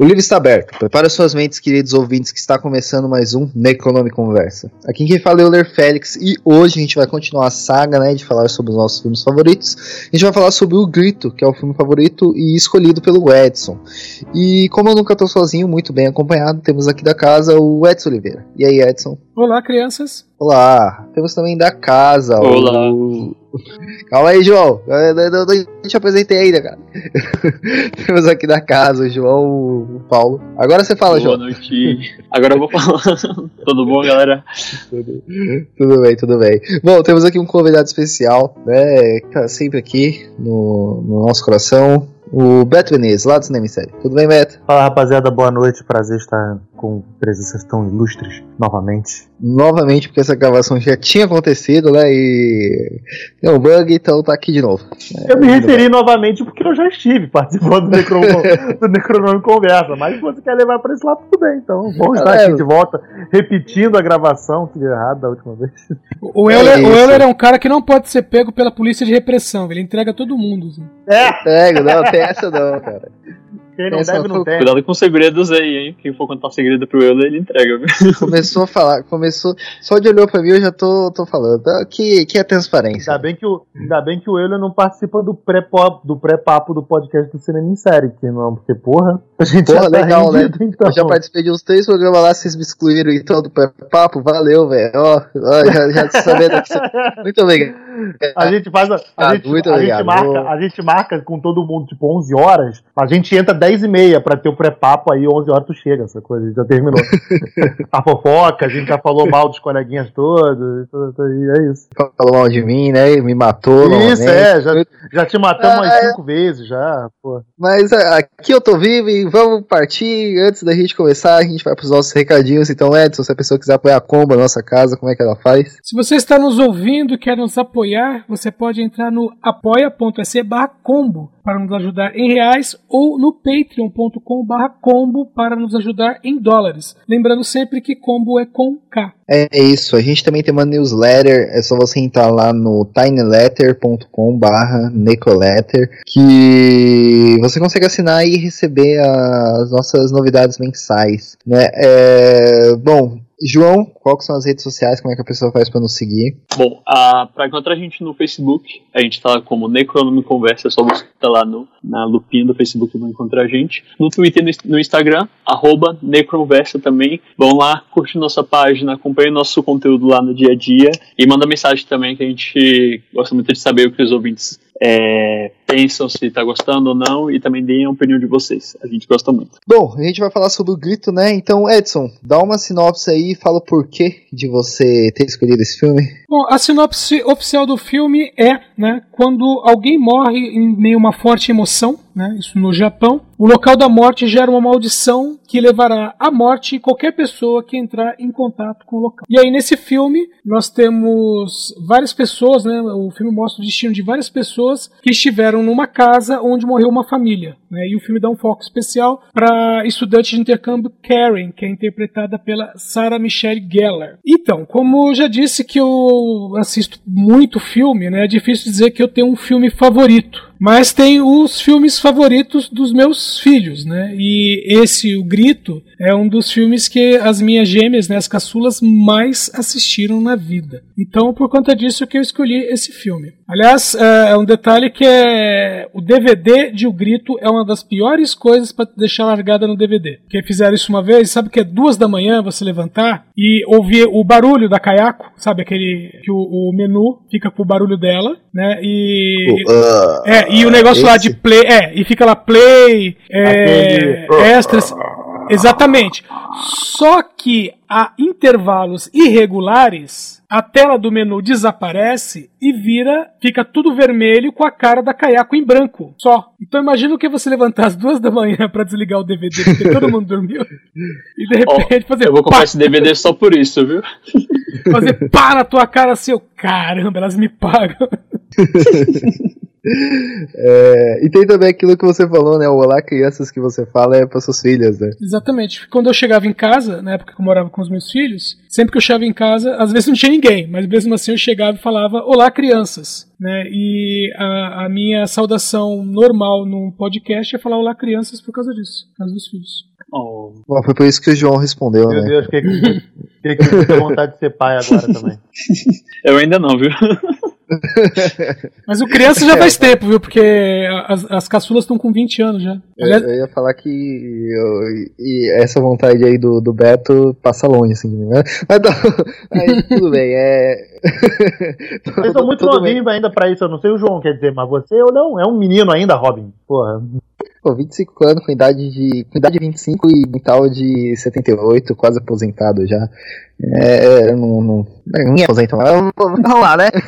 O livro está aberto. Prepara suas mentes, queridos ouvintes, que está começando mais um Necronome Conversa. Aqui quem fala é o Ler Félix e hoje a gente vai continuar a saga, né, de falar sobre os nossos filmes favoritos. A gente vai falar sobre O Grito, que é o filme favorito e escolhido pelo Edson. E como eu nunca estou sozinho, muito bem acompanhado, temos aqui da casa o Edson Oliveira. E aí, Edson? Olá, crianças. Olá. Temos também da casa Olá. o... Calma aí, João. Eu não, te apresentei ainda, cara. Temos aqui da casa o João, o Paulo. Agora você fala, Boa João. noite. Agora eu vou falar. Tudo bom, galera? Tudo, tudo bem, tudo bem. Bom, temos aqui um convidado especial, né? Que tá sempre aqui no, no nosso coração. O Beto Venez, lá do Cinema em Série. Tudo bem, Beto? Fala rapaziada, boa noite, prazer estar com presenças tão ilustres novamente. Novamente, porque essa gravação já tinha acontecido, né? E deu um bug, então tá aqui de novo. Eu me referi novamente porque eu já estive participando do, Necro... do Necronome Conversa, mas se você quer levar pra esse lado, tudo bem, então vamos estar É. aqui de volta, repetindo a gravação que deu errado da última vez. O É Euler, o isso. Euler é um cara que não pode ser pego pela polícia de repressão. Ele entrega todo mundo. assim. É, não, tem essa não, cara. Quem não Essa deve não tem. Cuidado com os segredos aí, hein? Quem for contar segredo pro Euler, ele entrega. viu? Começou a falar, começou. Só de olhou pra mim eu já tô, tô falando. Ah, Que, que é transparência. Ainda bem que o, ainda bem que o Euler não participa do pré-papo do, pré do podcast do Cinema em Série, que não, porque porra, a gente Porra, já tá legal, né? rendido, então. Eu já participei de uns três programas lá, vocês me excluíram então do papo, valeu, velho. Ó, ó, já, já sabendo que você... Muito obrigado. A gente faz a, a, Ah, gente, muito a, gente marca, a gente marca com todo mundo tipo 11 horas, a gente entra 10 e meia pra ter o pré-papo aí 11 horas tu chega, essa coisa, já terminou. a fofoca, a gente já falou mal dos coleguinhas todos, e e é isso. Falou mal de mim, né? Me matou. Isso, novamente. é, já, já te matamos Ah, umas é. 5 vezes já, pô. Mas ah, aqui eu tô vivo e vamos partir. Antes da gente começar, a gente vai pros nossos recadinhos. Então, Edson, se a pessoa quiser apoiar a comba na nossa casa, como é que ela faz? Se você está nos ouvindo e quer nos apoiar, você pode entrar no apoia.se barra combo para nos ajudar em reais ou no patreon.com combo para nos ajudar em dólares. Lembrando sempre que combo é com K. É isso, a gente também tem uma newsletter, é só você entrar lá no tinyletter.com barra necroletter, que você consegue assinar e receber as nossas novidades mensais, né? É, bom, João, que são as redes sociais, como é que a pessoa faz para nos seguir? Bom, ah, pra encontrar a gente no Facebook, a gente tá como Necronome Conversa, é só tá lá no, na lupinha do Facebook vai encontrar a gente. No Twitter e no Instagram, arroba Necronversa também. Vão lá, curte nossa página, acompanhe nosso conteúdo lá no dia a dia e manda mensagem também que a gente gosta muito de saber o que os ouvintes é, pensam, se tá gostando ou não, e também deem a opinião de vocês. A gente gosta muito. Bom, a gente vai falar sobre o grito, né? Então, Edson, dá uma sinopse aí e fala o porquê de você ter escolhido esse filme. Bom, a sinopse oficial do filme é, né, quando alguém morre em meio a uma forte emoção, né, isso no Japão, o local da morte gera uma maldição que levará à morte qualquer pessoa que entrar em contato com o local. E aí nesse filme nós temos várias pessoas, né, o filme mostra o destino de várias pessoas que estiveram numa casa onde morreu uma família, né, e o filme dá um foco especial para estudante de intercâmbio Karen, que é interpretada pela Sarah Michelle Gellar. Então, como eu já disse que eu assisto muito filme, né, é difícil dizer que eu tenho um filme favorito. Mas tem os filmes favoritos dos meus filhos, né? E esse, O Grito, é um dos filmes que as minhas gêmeas, né, as caçulas, mais assistiram na vida. Então, por conta disso que eu escolhi esse filme. Aliás, é é um detalhe que é o DVD de O Grito é uma das piores coisas para deixar largada no DVD. Porque fizeram isso uma vez, sabe que é duas da manhã você levantar e ouvir o barulho da caiaco, sabe aquele que o, o menu fica com o barulho dela, né? E Uh, é, e o negócio lá esse? de play, é, e fica lá play, é, extras. Exatamente. Só que a intervalos irregulares, a tela do menu desaparece e vira, fica tudo vermelho com a cara da Kayako em branco, só. Então imagina o que é você levantar às duas da manhã pra desligar o DVD, porque todo mundo dormiu, e de repente fazer Eu vou comprar pá, esse DVD só por isso, viu? fazer pá na tua cara assim, eu, caramba, elas me pagam. É, e tem também aquilo que você falou, né? O Olá Crianças que você fala é para suas filhas, né? Exatamente. Quando eu chegava em casa, na época que eu morava com os meus filhos, sempre que eu chegava em casa, às vezes não tinha ninguém, mas mesmo assim eu chegava e falava Olá, crianças. Né? E a, a minha saudação normal num podcast é falar Olá, crianças por causa disso, por causa dos filhos. Oh, Bom, foi por isso que o João respondeu, Meu né? Deus, que que, que, que eu tenho vontade de ser pai agora também. eu ainda não, viu? Mas o criança já faz tempo, viu? Porque as, as caçulas estão com 20 anos já. Eu, eu ia falar que eu- e essa vontade aí do, do Beto passa longe, assim, de mim, né? Mas não, aí, tudo bem, é. Vocês são muito novinhos ainda pra isso, eu não sei o João quer dizer, mas você ou não? É um menino ainda, Robin. Porra. Pô, 25 anos com idade de. com idade de 25 e mental de 78, quase aposentado já. É. Não. não ninguém é aposenta, mas vamos lá, né?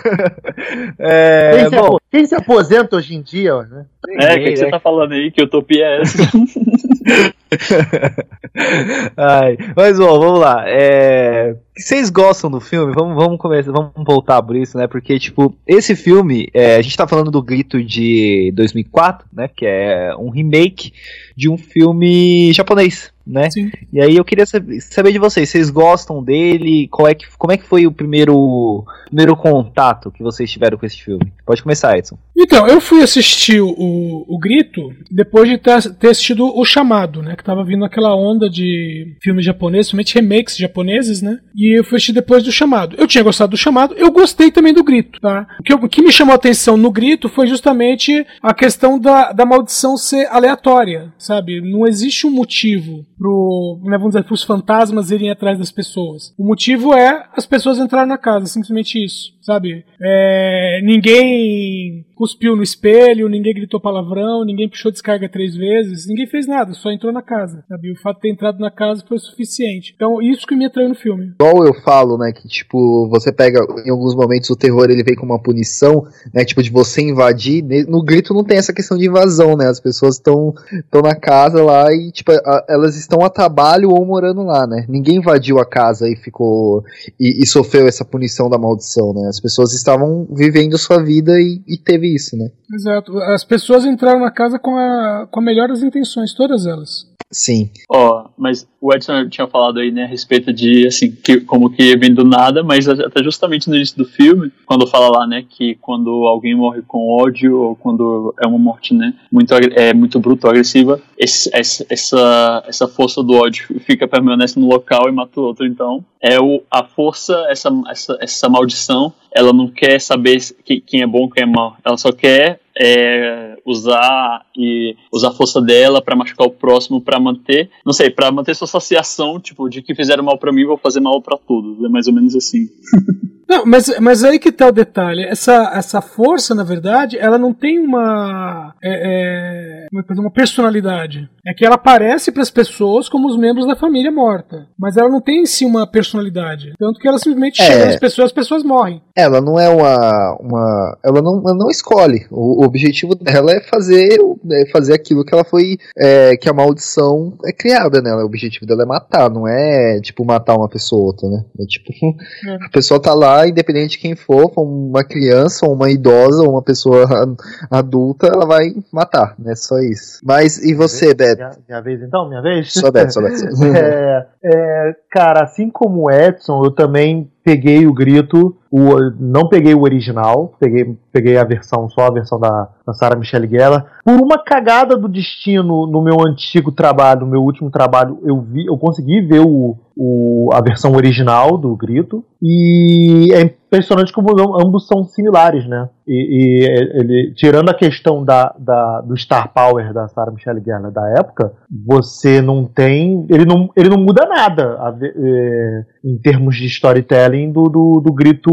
É, Quem, se bom, quem se aposenta hoje em dia, né? É, o que, que você tá falando aí? Que utopia é essa? Ai, mas bom, vamos lá. É, Vocês gostam do filme? Vamos, vamos começar, vamos voltar por isso, né? Porque, tipo, esse filme, é, a gente tá falando do Grito de 2004, né? Que é um remake de um filme japonês, né? Sim. E aí eu queria saber, de vocês, vocês gostam dele? Qual é que, como é que foi o primeiro, primeiro contato que vocês tiveram com esse filme? Pode começar, Edson. Então, eu fui assistir o, o Grito depois de ter, ter assistido O Chamado, né? Que tava vindo aquela onda de filmes japoneses, somente remakes japoneses, né? E eu fui assistir depois do Chamado. Eu tinha gostado do Chamado, eu gostei também do Grito, tá? O que, eu- o que me chamou a atenção no Grito foi justamente a questão da, da maldição ser aleatória, sabe? Não existe um motivo pro, né, vamos dizer, pros fantasmas irem atrás das pessoas. O motivo é as pessoas entrarem na casa, simplesmente isso, sabe? É, ninguém cuspiu no espelho, ninguém gritou palavrão, ninguém puxou descarga três vezes, ninguém fez nada, só entrou na casa, sabe? O fato de ter entrado na casa foi suficiente. Então, isso que me atraiu no filme. igual eu falo, né, que tipo, você pega em alguns momentos o terror ele vem com uma punição, né, tipo de você invadir, no grito não tem essa questão de invasão, né? As pessoas estão estão na casa lá e tipo, a- elas estão a trabalho ou morando lá, né? Ninguém invadiu a casa e ficou e, e sofreu essa punição da maldição, né? As pessoas estavam vivendo sua vida e, e teve isso, né? Exato. As pessoas entraram na casa com a, com a melhor das intenções, todas elas. Sim. Ó, mas o Edson tinha falado aí, né, a respeito de, assim, que, como que vem do nada, mas até justamente no início do filme, quando fala lá, né, que quando alguém morre com ódio, ou quando é uma morte, né, muito, é, muito bruta ou agressiva, esse- essa, essa, força do ódio fica permanece no local e mata o outro. Então, é o, a força, essa, essa, essa maldição, ela não quer saber que- quem é bom quem é mal. Ela só quer é, usar e usar a força dela pra machucar o próximo, pra manter, não sei, pra manter sua associação, tipo, de que fizeram mal pra mim, vou fazer mal pra todos. É mais ou menos assim. Não, mas, mas aí que tá o detalhe. Essa, essa força, na verdade, ela não tem uma. É, é, é uma personalidade. É que ela aparece para as pessoas como os membros da família morta. Mas ela não tem em si uma personalidade. Tanto que ela simplesmente É. chega nas pessoas as pessoas morrem. Ela não é uma. uma ela, não, ela não escolhe. O, o objetivo dela é fazer, é fazer aquilo que ela foi. é, que a maldição é criada nela. O objetivo dela é matar, não é tipo matar uma pessoa ou outra, né? É tipo. A pessoa tá lá, independente de quem for, uma criança, ou uma idosa, ou uma pessoa adulta, ela vai matar, né? Só isso. Mas e você, Beto? Minha, minha vez então? Minha vez? Só Beto, só Beto. É, é, cara, assim como o Edson, eu também peguei o grito, o, não peguei o original, peguei, peguei a versão, só a versão da, da Sarah Michelle Gellar. Por uma cagada do destino no meu antigo trabalho, no meu último trabalho, eu vi, eu consegui ver o, o, a versão original do grito. E é impressionante como ambos são similares, né? E, e ele, tirando a questão da, da, do Star Power da Sarah Michelle Gellar da época, você não tem. Ele não, ele não muda nada a é, em termos de storytelling do, do, do grito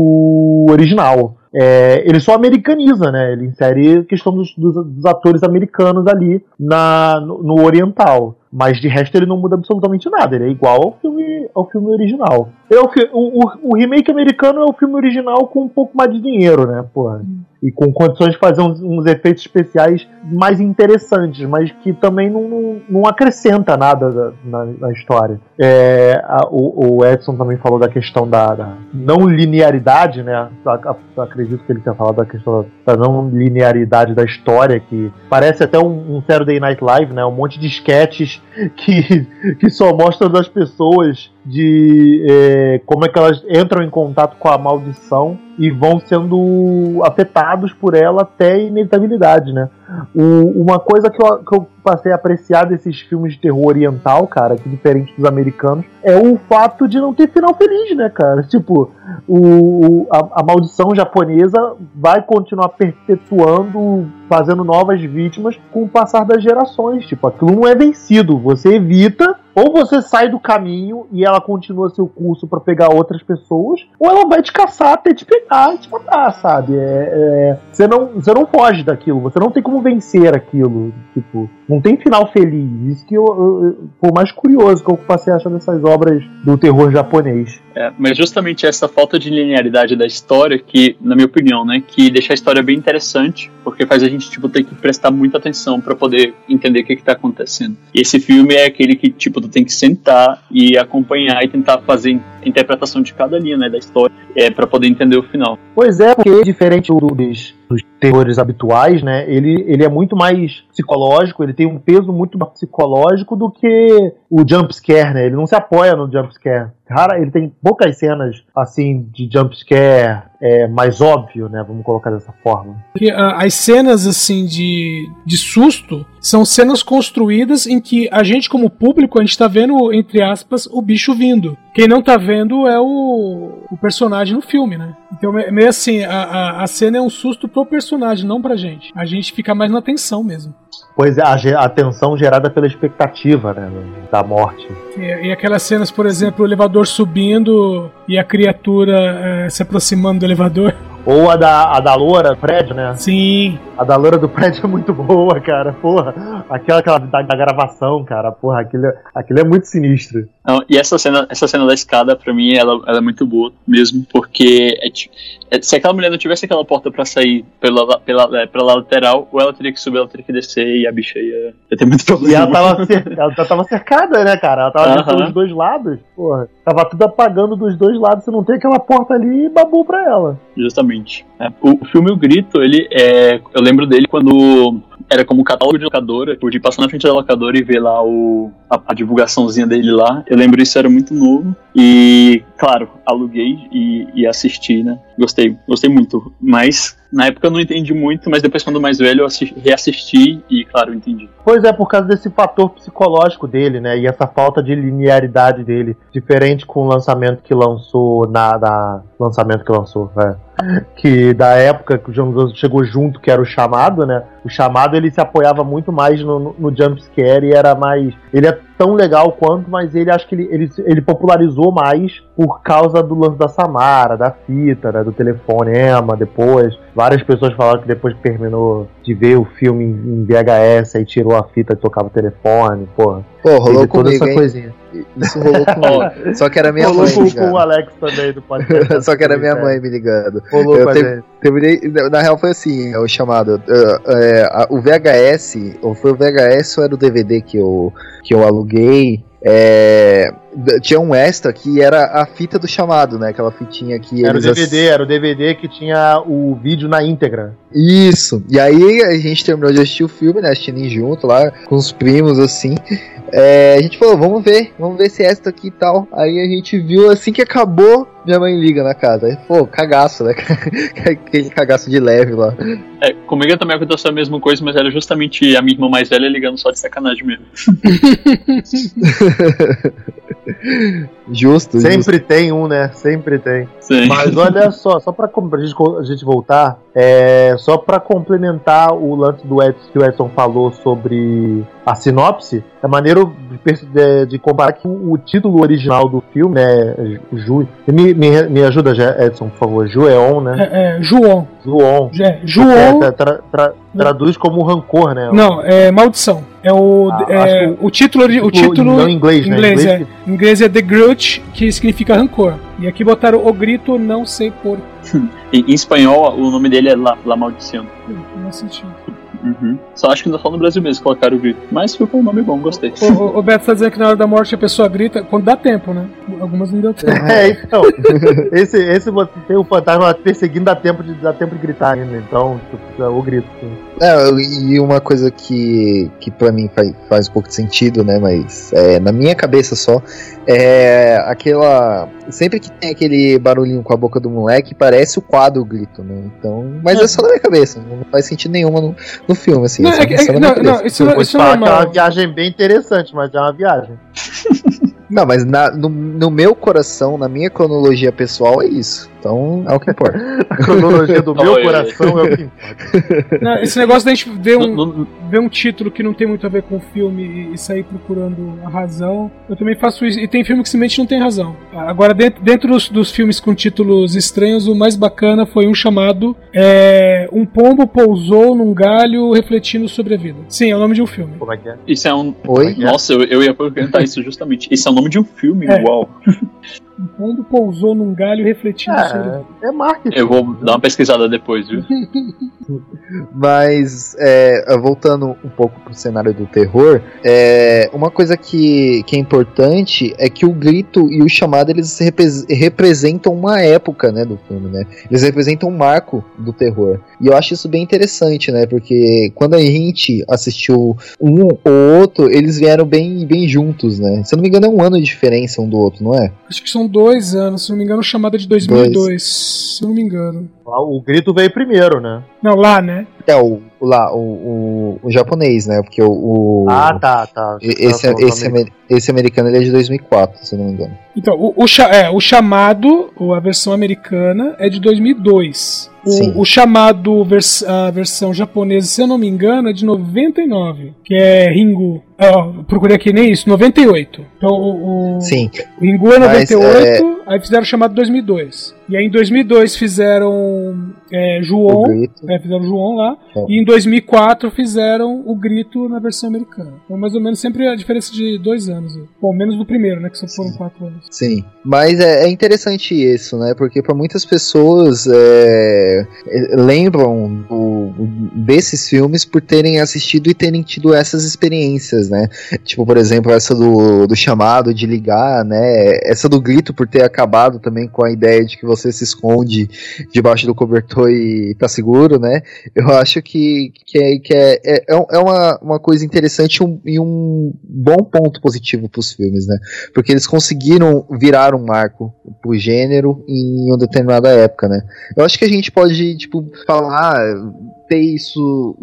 original. É, ele só americaniza, né? Ele insere questão dos, dos, dos atores americanos ali na, no, no oriental. Mas de resto ele não muda absolutamente nada. Ele é igual ao filme, ao filme original. É o, o, o, remake americano é o filme original com um pouco mais de dinheiro, né? Porra. E com condições de fazer uns, uns efeitos especiais mais interessantes, mas que também não, não, não acrescenta nada da- na, na história. É, a- o, o Edson também falou da questão da, da não linearidade, né? A- a- acredito que ele tenha falado da questão da não linearidade da história, que parece até um, um Saturday Night Live, né? Um monte de sketches que, que só mostram das pessoas de é, como é que elas entram em contato com a maldição e vão sendo afetados por ela até inevitabilidade, né? O- uma coisa que eu, que eu passei a apreciar desses filmes de terror oriental, cara, que diferente dos americanos, é o fato de não ter final feliz, né, cara? Tipo, o- a, a maldição japonesa vai continuar perpetuando, fazendo novas vítimas com o passar das gerações. Tipo, aquilo não é vencido, você evita. Ou você sai do caminho e ela continua seu curso pra pegar outras pessoas, ou ela vai te caçar até te pegar e te matar, sabe? É, é, você, não, você não foge daquilo, você não tem como vencer aquilo. Tipo, não tem final feliz. Isso que eu, eu, mais curioso que eu passei a achar dessas obras do terror japonês. É, mas justamente essa falta de linearidade da história que, na minha opinião, né, que deixa a história bem interessante, porque faz a gente tipo ter que prestar muita atenção pra poder entender o que que tá acontecendo. E esse filme é aquele que tipo tem que sentar e acompanhar e tentar fazer interpretação de cada linha, né, da história, é para poder entender o final. Pois é, porque diferente do- dos, dos terrores habituais, né? Ele, ele é muito mais psicológico, ele tem um peso muito mais psicológico do que o jump scare, né? Ele não se apoia no jump scare. Rara, ele tem poucas cenas assim de jump scare é, mais óbvio, né? Vamos colocar dessa forma. Ah, as cenas assim de, de susto são cenas construídas em que a gente, como público, a gente tá vendo, entre aspas, o bicho vindo. Quem não tá vendo é o, o personagem no filme, né? Então é meio assim, a, a, a cena é um susto pro personagem, não pra gente. A gente fica mais na tensão mesmo. Pois é, a, a tensão gerada pela expectativa, né? Da morte. E, e aquelas cenas, por exemplo, o elevador subindo e a criatura eh, se aproximando do elevador. Ou a da, a da loura, Fred, né? Sim. A da loura do prédio é muito boa, cara. Porra, aquela, aquela da, da gravação, cara. Porra, aquilo, é- aquilo é muito sinistro. Não, e essa cena, essa cena da escada, pra mim, ela, ela é muito boa mesmo, porque é é- se aquela mulher não tivesse aquela porta pra sair pela, pela, é, pela lateral, ou ela teria que subir, ela teria que descer, e a bicha ia, ia ter muito E problema. ela tava, ela tava cercada, né, cara? Ela tava Aham. pelos dois lados. Porra, tava tudo apagando dos dois lados. Você não tem aquela porta ali e babou pra ela. Justamente. É, o, o filme O Grito, ele é. Eu lembro dele quando era como catálogo de locadora, de passar na frente da locadora e ver lá o, a, a divulgaçãozinha dele lá. Eu lembro isso era muito novo. E, claro, aluguei e, e assisti, né? Gostei, gostei muito. Mas na época eu não entendi muito, mas depois, quando mais velho, eu assi- reassisti e, claro, entendi. Pois é, por causa desse fator psicológico dele, né? E essa falta de linearidade dele. Diferente com o lançamento que lançou na. na lançamento que lançou, né? Que da época que o João Gonçalves chegou junto, que era o chamado, né? O chamado ele se apoiava muito mais no, no, no jump scare e era mais. Ele é tão legal quanto, mas ele acho que ele, ele, ele popularizou mais por causa do lance da Samara, da fita, né, do telefonema depois. Várias pessoas falaram que depois que terminou de ver o filme em, VHS aí tirou a fita e tocava o telefone, porra. Pô, rolou comigo, essa hein? coisinha. Isso rolou comigo. Só que era minha Rolou mãe com, com o. Alex também do podcast. Só que era minha mãe me ligando. Rolou Eu com gente. Terminei, na real foi assim, o chamado. a- o VHS, ou foi o VHS ou era o DVD que eu, que eu aluguei? d- tinha um extra que era a fita do chamado, né? Aquela fitinha que Era o eles ass- DVD, era o DVD que tinha o vídeo na íntegra. Isso. E aí a gente terminou de assistir o filme, né? Assistindo junto lá, com os primos, assim. É, a gente falou, vamos ver, vamos ver se é esta aqui e tal. Aí a gente viu assim que acabou, minha mãe liga na casa. Aí, pô, cagaço, né? Aquele cagaço de leve lá. É, comigo também aconteceu a mesma coisa, mas era justamente a minha irmã mais velha ligando só de sacanagem mesmo. Justo, justo. Sempre tem um, né? Sempre tem. Sim. Mas olha só, só pra, pra gente, a gente voltar, é, só pra complementar o lance do Edson, que o Edson falou sobre a sinopse, é maneiro de, de- de comparar que o, título original do filme, né, Ju, me, me, me ajuda, Edson, por favor, Jueon, né? É, é, João. Joon. É, João. Tra- tra- tra- traduz como rancor, né? Não, é maldição. É o, Ah, é, o título. O título não em inglês, né? inglês, Inglês é. Em inglês é The Grudge, que significa rancor. E aqui botaram o grito, não sei por. Em, em espanhol, o nome dele é La, La Maldición. Não senti. Uhum. Só acho que ainda só no Brasil mesmo colocaram o grito. Mas ficou um nome bom, gostei. O, o, o Beto tá dizendo que na hora da morte a pessoa grita quando dá tempo, né? Algumas não deu tempo. É, então. esse, esse você tem o fantasma perseguindo, dá tempo de, dá tempo de gritar ainda. Então, tipo, é o grito. sim. É, e uma coisa que, que para mim faz, faz um pouco de sentido, né? Mas é, na minha cabeça só, é aquela. Sempre que tem aquele barulhinho com a boca do moleque, parece o quadro grito, né? Então. Mas é, só na minha cabeça, não faz sentido nenhum no, no filme, assim. Não, é é não, cabeça. não, isso, isso te é falar que é uma viagem bem interessante, mas é uma viagem. Não, mas na- no, no meu coração, na minha cronologia pessoal, é isso. Então é o que importa. A cronologia do meu Oi, oi. coração é o que importa. Não, esse negócio da gente ver um, ver um título que não tem muito a ver com o filme e, sair procurando a razão. Eu também faço isso. E tem filme que simplesmente não tem razão. Agora, dentro, dentro dos, dos filmes com títulos estranhos, o mais bacana foi um chamado é, Um Pombo Pousou num Galho Refletindo sobre a Vida. Sim, é o nome de um filme. Como é que é? Isso é um. Oi? Nossa, eu, eu ia perguntar isso justamente. Isso é o nome de um filme, É. uau. Um pombo pousou num galho refletindo sobre a vida. É, marketing. Eu vou dar uma pesquisada depois, viu? Mas, é, voltando um pouco pro cenário do terror, é, uma coisa que, que é importante é que o grito e o chamado eles repres- representam uma época né, do filme, né? Eles representam um marco do terror. E eu acho isso bem interessante, né? Porque quando a gente assistiu um ou outro, eles vieram bem, bem juntos, né? Se eu não me engano, é um ano de diferença um do outro, não é? Acho que são dois anos, se não me engano, chamada de 2002. Se eu não me engano. O grito veio primeiro, né? Não, lá, né? É, o, o lá, o, o, o japonês, né? Porque o. o- Ah, tá, tá. Esse, Tá falando esse, amer- esse americano ele é de 2004, se eu não me engano. Então, o, é, o chamado, ou a versão americana, é de 2002. Sim. O, o chamado, vers a versão japonesa, se eu não me engano, é de 99, que é Ringu. Ó, procurei aqui nem isso, 98. Então, o, o, Sim. o Ringu é Mas, 98, aí fizeram o chamado 2002. E aí em 2002 fizeram warm é, João, é, fizeram o João lá. É. E em 2004 fizeram o grito na versão americana. Então, mais ou menos sempre a diferença de dois anos. né? Bom, menos do primeiro, né? Que só foram quatro anos. Sim. Mas é, é interessante isso, né? Porque para muitas pessoas é, é, lembram do- desses filmes por terem assistido e terem tido essas experiências, né? Tipo, por exemplo, essa do, do chamado de ligar, né? Essa do grito por ter acabado também com a ideia de que você se esconde debaixo do cobertor e tá seguro, né? Eu acho que, que, é, que é, é, é uma, uma coisa interessante um- e um bom ponto positivo pros filmes, né? Porque eles conseguiram virar um marco pro gênero em uma determinada época, né? Eu acho que a gente pode, tipo, falar, ter isso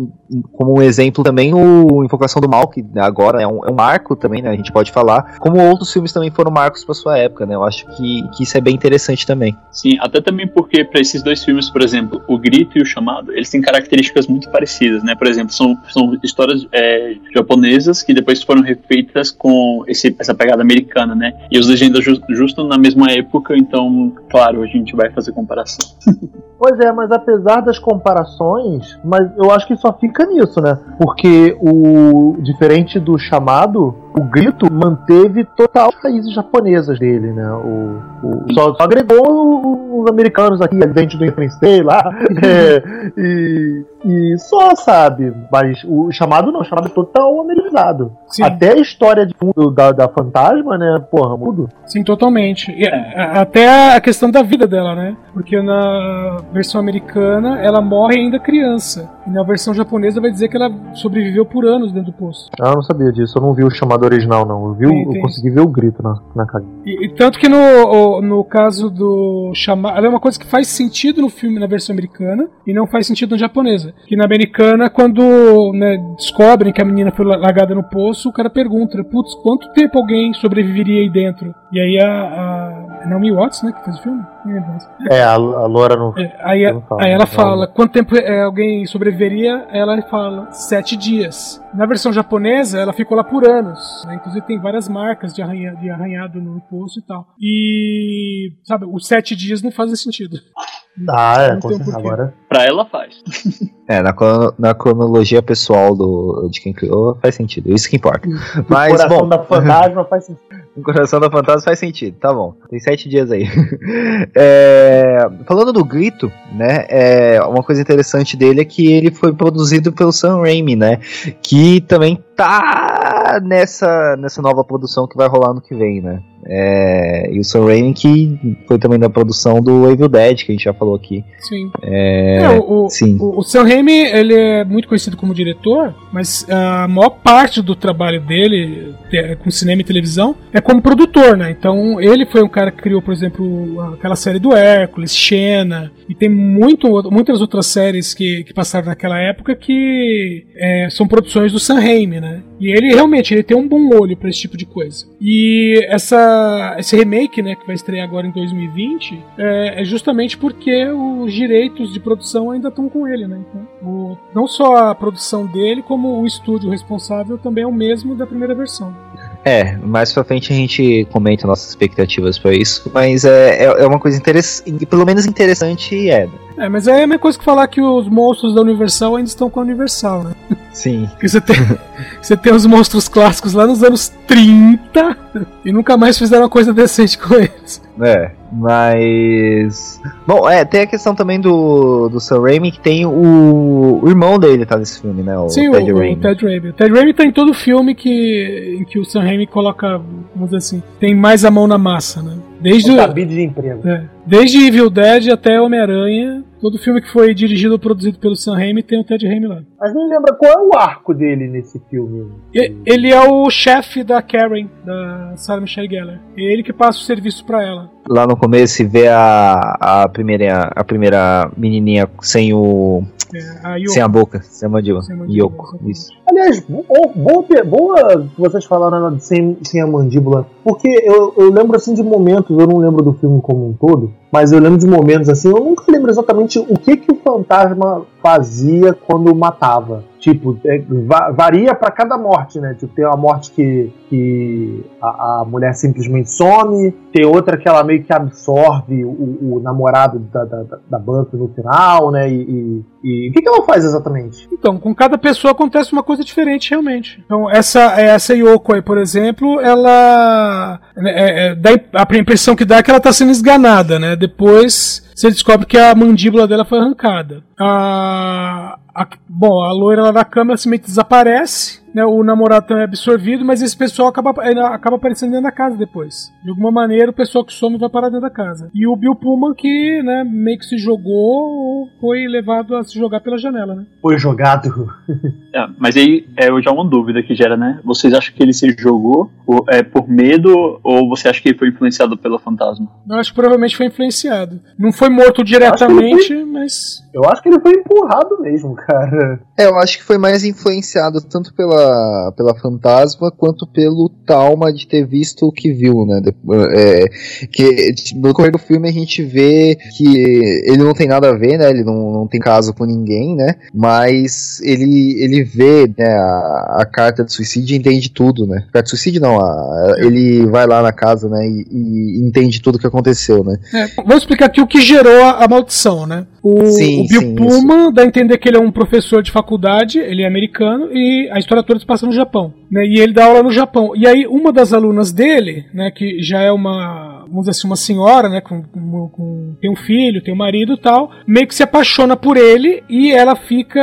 como um exemplo também, o Invocação do Mal, que agora é um, é um marco também, né? A gente pode falar, como outros filmes também foram marcos pra sua época, né? Eu acho que, que isso é bem interessante também. Sim, até também porque para esses dois filmes, por exemplo, o Grito e o Chamado, eles têm características muito parecidas, né? Por exemplo, são, são histórias é, japonesas que depois foram refeitas com esse, essa pegada americana, né? E os legendas ju justo na mesma época, então, claro, a gente vai fazer comparação. Pois é, mas apesar das comparações, mas eu acho que só fica nisso, né? Porque o diferente do chamado, o grito manteve total as raízes japonesas dele, né? O, o- só, só agregou os americanos aqui, dentro do Day lá, é, e, e só, sabe? Mas o chamado não, o chamado é total americanizado. Sim, Até a história de da, da fantasma, né? Porra, mudo. sim, totalmente. E, a- até a questão da vida dela, né? Porque na versão americana ela morre ainda criança. E na versão japonesa vai dizer que ela sobreviveu por anos dentro do poço. Ah, eu não sabia disso, eu não vi o chamado original, não. Eu, vi, o- Tem, eu tem. consegui ver o grito na, na cara. E, e tanto que no, no caso do chamado, ela é uma coisa que faz sentido no filme na versão americana e não faz sentido na japonesa. Que na americana, quando né, descobrem que a menina foi la- largada no poço, o cara pergunta, putz, quanto tempo alguém sobreviveria aí dentro? E aí a, a Naomi Watts, né, que fez o filme? É, a, a Loura não. É, aí, não falo, aí ela não fala, quanto tempo é, alguém sobreviveria? Ela fala, sete dias. Na versão japonesa, ela ficou lá por anos. né? Inclusive tem várias marcas de, arranha, de arranhado no poço e tal. E, sabe, os sete dias não fazem sentido. Ah, é, com um. Agora. Pra ela faz. É, na, na cronologia pessoal do, de quem criou, faz sentido. Isso que importa. o Mas, coração bom, da fantasma faz sentido. o coração da fantasma faz sentido. Tá bom. Tem sete dias aí. É, falando do grito, né? É, uma coisa interessante dele é que ele foi produzido pelo Sam Raimi, né? Que também tá nessa, nessa nova produção que vai rolar no que vem, né? É, e o Sam Raimi que foi também da produção do Evil Dead, que a gente já falou aqui. Sim. É, É, o, o- sim. o, o Sam Raimi, ele é muito conhecido como diretor, mas a maior parte do trabalho dele com cinema e televisão é como produtor, né? Então, ele foi um cara que criou, por exemplo, aquela série do Hércules, Xena, e tem muito, muitas outras séries que, que passaram naquela época que é, são produções do Sam Raimi, né? E ele realmente ele tem um bom olho para esse tipo de coisa. E essa, esse remake, né, que vai estrear agora em 2020, é, é justamente porque os direitos de produção ainda estão com ele, né? Então, o- não só a produção dele, como o estúdio responsável também é o mesmo da primeira versão. É, mais pra frente a gente comenta nossas expectativas pra isso, mas é, é, é uma coisa interessante, pelo menos interessante é. É, mas é a mesma coisa que falar que os monstros da Universal ainda estão com a Universal, né? Sim. Porque você tem, você tem os monstros clássicos lá nos anos 30 e nunca mais fizeram uma coisa decente com eles. É, mas. Bom, é, tem a questão também do, do Sam Raimi que tem o, o irmão dele tá nesse filme, né? O Sim, Ted o, Raimi. o Ted Raimi. O Ted Raimi tá em todo filme que, em que o Sam Raimi coloca, vamos dizer assim, tem mais a mão na massa, né? Desde, o- cabide de emprego. é, desde Evil Dead até Homem-Aranha, todo filme que foi dirigido ou produzido pelo Sam Raimi tem o Ted Raimi lá. Mas me lembra qual é o arco dele nesse filme? E- Ele é o chefe da Karen, da Sarah Michelle Gellar. É ele que passa o serviço pra ela. Lá no começo se vê a, a, primeira, a primeira menininha sem o. É, a Yoko. sem a boca, sem a mandíbula. Sem a mandíbula, Yoko, exatamente. isso. Aliás, bo- boa, boa que vocês falaram sem, sem a mandíbula. Porque eu, eu lembro assim de momentos, eu não lembro do filme como um todo, mas eu lembro de momentos assim, eu nunca lembro exatamente o que, que o fantasma fazia quando matava. Tipo, é, va- varia pra cada morte, né? Tipo, tem uma morte que, que a, a mulher simplesmente some, tem outra que ela meio que absorve o, o namorado da, da, da- no final, né? E, e- e o que, que ela faz exatamente? Então, com cada pessoa acontece uma coisa diferente, realmente. Então, essa, essa Yoko aí, por exemplo, ela. É, é, dá a impressão que dá é que ela está sendo esganada, né? Depois você descobre que a mandíbula dela foi arrancada. A, a- bom, a loira lá da câmera simplesmente desaparece, né? O namorado também é absorvido, mas esse pessoal acaba, acaba aparecendo dentro da casa depois. De alguma maneira, o pessoal que some vai parar dentro da casa. E o Bill Pullman que, né, meio que se jogou ou foi levado a se jogar pela janela, né? Foi jogado. É, mas aí é já uma dúvida que gera, né? Vocês acham que ele se jogou por, é, por medo ou você acha que ele foi influenciado pelo fantasma? Eu acho que provavelmente foi influenciado. Não foi morto diretamente, mas. Eu acho que ele foi empurrado mesmo, cara. É, eu acho que foi mais influenciado tanto pela, pela fantasma quanto pelo trauma de ter visto o que viu, né? É, que no correr do filme a gente vê que ele não tem nada a ver, né? Ele não, não tem caso com ninguém, né? Mas ele, ele vê né, a, a carta de suicídio e entende tudo, né? Carta de suicídio não, a- ele vai lá na casa, né? E, e entende tudo o que aconteceu, né? É, vamos explicar aqui o que gerou a, a maldição, né? O, Sim, o Bill sim, Pullman dá a entender que ele é um professor de faculdade, ele é americano, e a história toda se passa no Japão. Né? E ele dá aula no Japão. E aí, uma das alunas dele, né, que já é uma, vamos dizer assim, uma senhora, né, com, com- com- tem um filho, tem um marido e tal, meio que se apaixona por ele e ela fica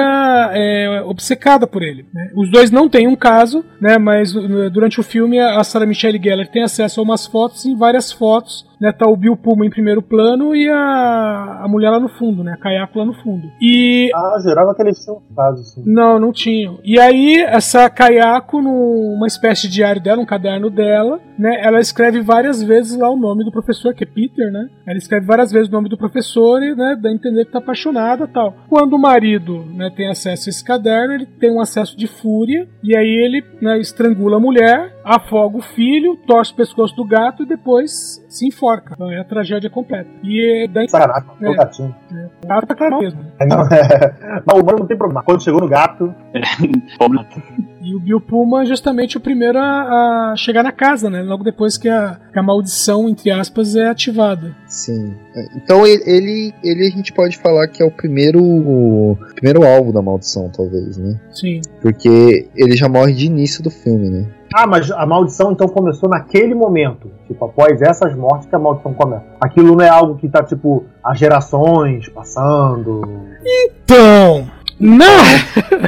é, obcecada por ele. né? Os dois não têm um caso, né, mas uh, durante o filme a Sarah Michelle Gellar tem acesso a umas fotos e em várias fotos né, tá o Bill Pullman em primeiro plano e a, a mulher lá no fundo, né, a Kayako lá no fundo. E Ah, jurava que eles tinham caso, assim. não, não tinham. E aí, essa Kayako, numa espécie de diário dela, um caderno dela, né? Ela escreve várias vezes lá o nome nome do professor, que é Peter, né? Ela escreve várias vezes o nome do professor e né, dá a entender que tá apaixonada tal. Quando o marido né, tem acesso a esse caderno, ele tem um acesso de fúria, e aí ele né, estrangula a mulher, afoga o filho, torce o pescoço do gato e depois se enforca. Então é a tragédia completa. E daí. Sacanagem, é. o gatinho. É. O gato tá claro mesmo. Não, é... Mas o humano não tem problema. Quando chegou no gato. E o Bill Pullman é justamente o primeiro a, a, chegar na casa, né? Logo depois que a, que a maldição, entre aspas, é ativada. Sim. Então ele, ele a gente pode falar que é o primeiro o primeiro alvo da maldição, talvez, né? Sim. Porque ele já morre de início do filme, né? Ah, mas a maldição então começou naquele momento. Tipo, após essas mortes que a maldição começa. Aquilo não é algo que tá, tipo, há gerações passando. Então. Não!